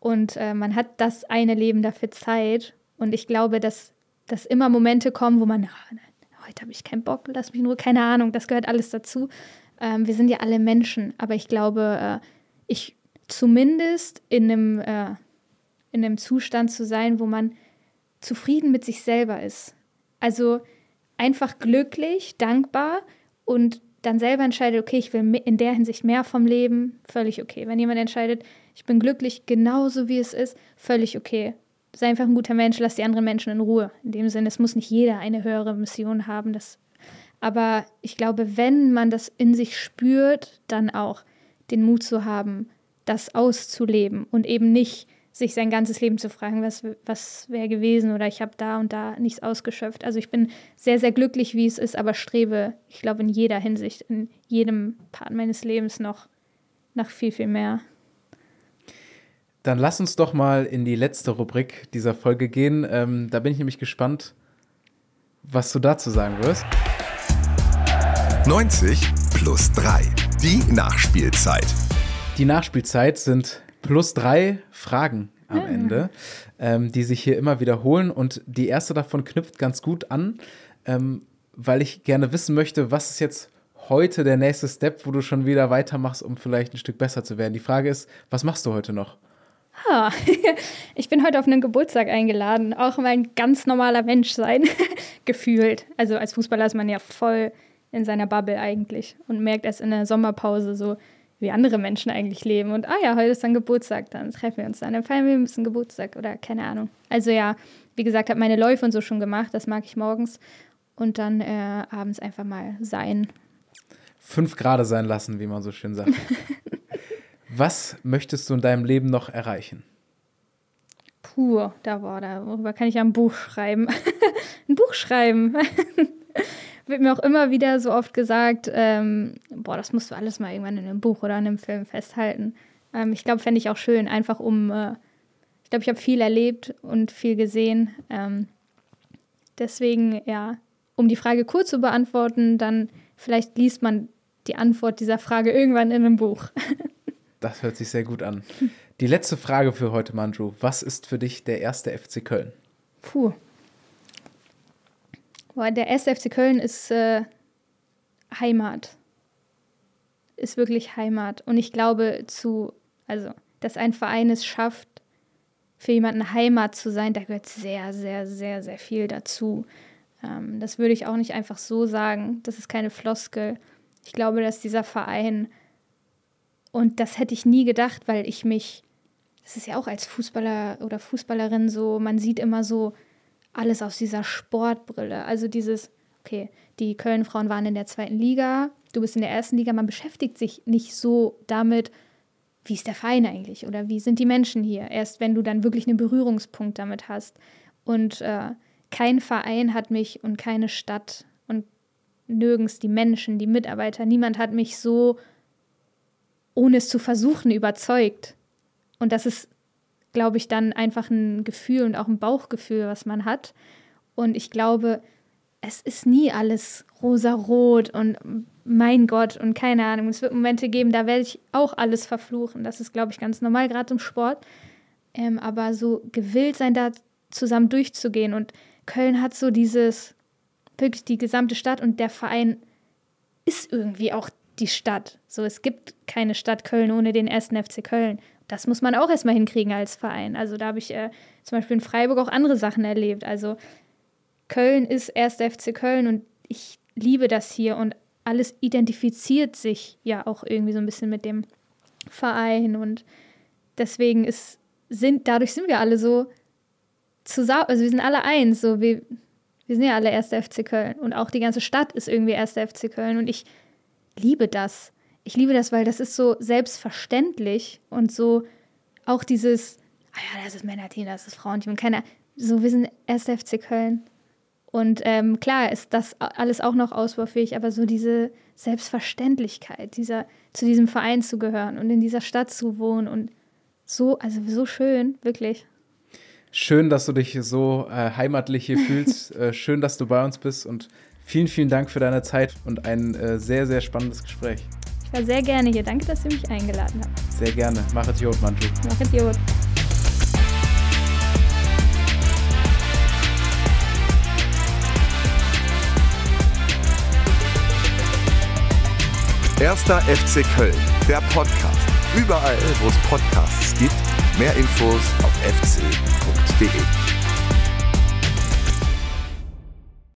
D: Und äh, man hat das eine Leben dafür Zeit. Und ich glaube, dass dass immer Momente kommen, wo man, ah, heute habe ich keinen Bock, lass mich nur, keine Ahnung, das gehört alles dazu. Ähm, wir sind ja alle Menschen, aber ich glaube, äh, ich zumindest in einem, äh, in einem Zustand zu sein, wo man zufrieden mit sich selber ist. Also einfach glücklich, dankbar und dann selber entscheidet, okay, ich will in der Hinsicht mehr vom Leben, völlig okay. Wenn jemand entscheidet, ich bin glücklich genauso wie es ist, völlig okay. Sei einfach ein guter Mensch, lass die anderen Menschen in Ruhe. In dem Sinne, es muss nicht jeder eine höhere Mission haben. Das, aber ich glaube, wenn man das in sich spürt, dann auch den Mut zu haben, das auszuleben und eben nicht sich sein ganzes Leben zu fragen, was, was wäre gewesen oder ich habe da und da nichts ausgeschöpft. Also ich bin sehr, sehr glücklich, wie es ist, aber strebe, ich glaube, in jeder Hinsicht, in jedem Part meines Lebens noch nach viel, viel mehr.
C: Dann lass uns doch mal in die letzte Rubrik dieser Folge gehen. Ähm, da bin ich nämlich gespannt, was du dazu sagen wirst.
B: 90 plus 3. Die Nachspielzeit.
C: Die Nachspielzeit sind plus drei Fragen am mhm. Ende, ähm, die sich hier immer wiederholen. Und die erste davon knüpft ganz gut an, ähm, weil ich gerne wissen möchte, was ist jetzt heute der nächste Step, wo du schon wieder weitermachst, um vielleicht ein Stück besser zu werden. Die Frage ist, was machst du heute noch?
D: Ah, (laughs) ich bin heute auf einen Geburtstag eingeladen, auch mal ein ganz normaler Mensch sein, (laughs) gefühlt. Also als Fußballer ist man ja voll in seiner Bubble eigentlich und merkt erst in der Sommerpause so, wie andere Menschen eigentlich leben. Und ah ja, heute ist dann Geburtstag, dann treffen wir uns dann, dann feiern wir ein bisschen Geburtstag oder keine Ahnung. Also ja, wie gesagt, habe meine Läufe und so schon gemacht, das mag ich morgens. Und dann äh, abends einfach mal sein.
C: Fünf Grade sein lassen, wie man so schön sagt. (laughs) Was möchtest du in deinem Leben noch erreichen?
D: Puh, da war, darüber kann ich ja ein Buch schreiben. (laughs) ein Buch schreiben (laughs) wird mir auch immer wieder so oft gesagt, ähm, boah, das musst du alles mal irgendwann in einem Buch oder in einem Film festhalten. Ähm, ich glaube, fände ich auch schön, einfach um, äh, ich glaube, ich habe viel erlebt und viel gesehen. Ähm, deswegen, ja, um die Frage kurz zu beantworten, dann vielleicht liest man die Antwort dieser Frage irgendwann in einem Buch. (laughs)
C: das hört sich sehr gut an. Die letzte Frage für heute, Manju. Was ist für dich der erste FC Köln?
D: Puh. Boah, der SFC Köln ist äh, Heimat. Ist wirklich Heimat. Und ich glaube, zu, also, dass ein Verein es schafft, für jemanden Heimat zu sein, da gehört sehr, sehr, sehr, sehr viel dazu. Ähm, das würde ich auch nicht einfach so sagen. Das ist keine Floskel. Ich glaube, dass dieser Verein, und das hätte ich nie gedacht, weil ich mich, das ist ja auch als Fußballer oder Fußballerin so, man sieht immer so, alles aus dieser Sportbrille. Also dieses, okay, die Köln-Frauen waren in der zweiten Liga, du bist in der ersten Liga, man beschäftigt sich nicht so damit, wie ist der Verein eigentlich oder wie sind die Menschen hier. Erst wenn du dann wirklich einen Berührungspunkt damit hast. Und äh, kein Verein hat mich und keine Stadt und nirgends die Menschen, die Mitarbeiter, niemand hat mich so, ohne es zu versuchen, überzeugt. Und das ist glaube ich, dann einfach ein Gefühl und auch ein Bauchgefühl, was man hat. Und ich glaube, es ist nie alles rosa-rot und mein Gott und keine Ahnung. Es wird Momente geben, da werde ich auch alles verfluchen. Das ist, glaube ich, ganz normal, gerade im Sport. Ähm, aber so gewillt sein, da zusammen durchzugehen. Und Köln hat so dieses, wirklich die gesamte Stadt und der Verein ist irgendwie auch die Stadt. So, es gibt keine Stadt Köln ohne den ersten FC Köln das muss man auch erstmal hinkriegen als Verein. Also da habe ich äh, zum Beispiel in Freiburg auch andere Sachen erlebt. Also Köln ist erst FC Köln und ich liebe das hier und alles identifiziert sich ja auch irgendwie so ein bisschen mit dem Verein und deswegen ist, sind, dadurch sind wir alle so zusammen, also wir sind alle eins, so wir, wir sind ja alle erster FC Köln und auch die ganze Stadt ist irgendwie erster FC Köln und ich liebe das ich liebe das, weil das ist so selbstverständlich und so auch dieses, ah ja, das ist Männerteam, das ist Frauenteam und keiner, so, wir sind erst FC Köln. Und ähm, klar ist das alles auch noch ausbaufähig, aber so diese Selbstverständlichkeit, dieser, zu diesem Verein zu gehören und in dieser Stadt zu wohnen und so, also so schön, wirklich.
C: Schön, dass du dich so äh, heimatlich hier (laughs) fühlst. äh, schön, dass du bei uns bist und vielen, vielen Dank für deine Zeit und ein äh, sehr, sehr spannendes Gespräch.
D: Ich war sehr gerne hier. Danke, dass Sie mich eingeladen haben.
C: Sehr gerne. Mach es Jod, Mantu.
D: Mach es Jod.
B: Erster FC Köln, der Podcast. Überall, wo es Podcasts gibt. Mehr Infos auf fc.de.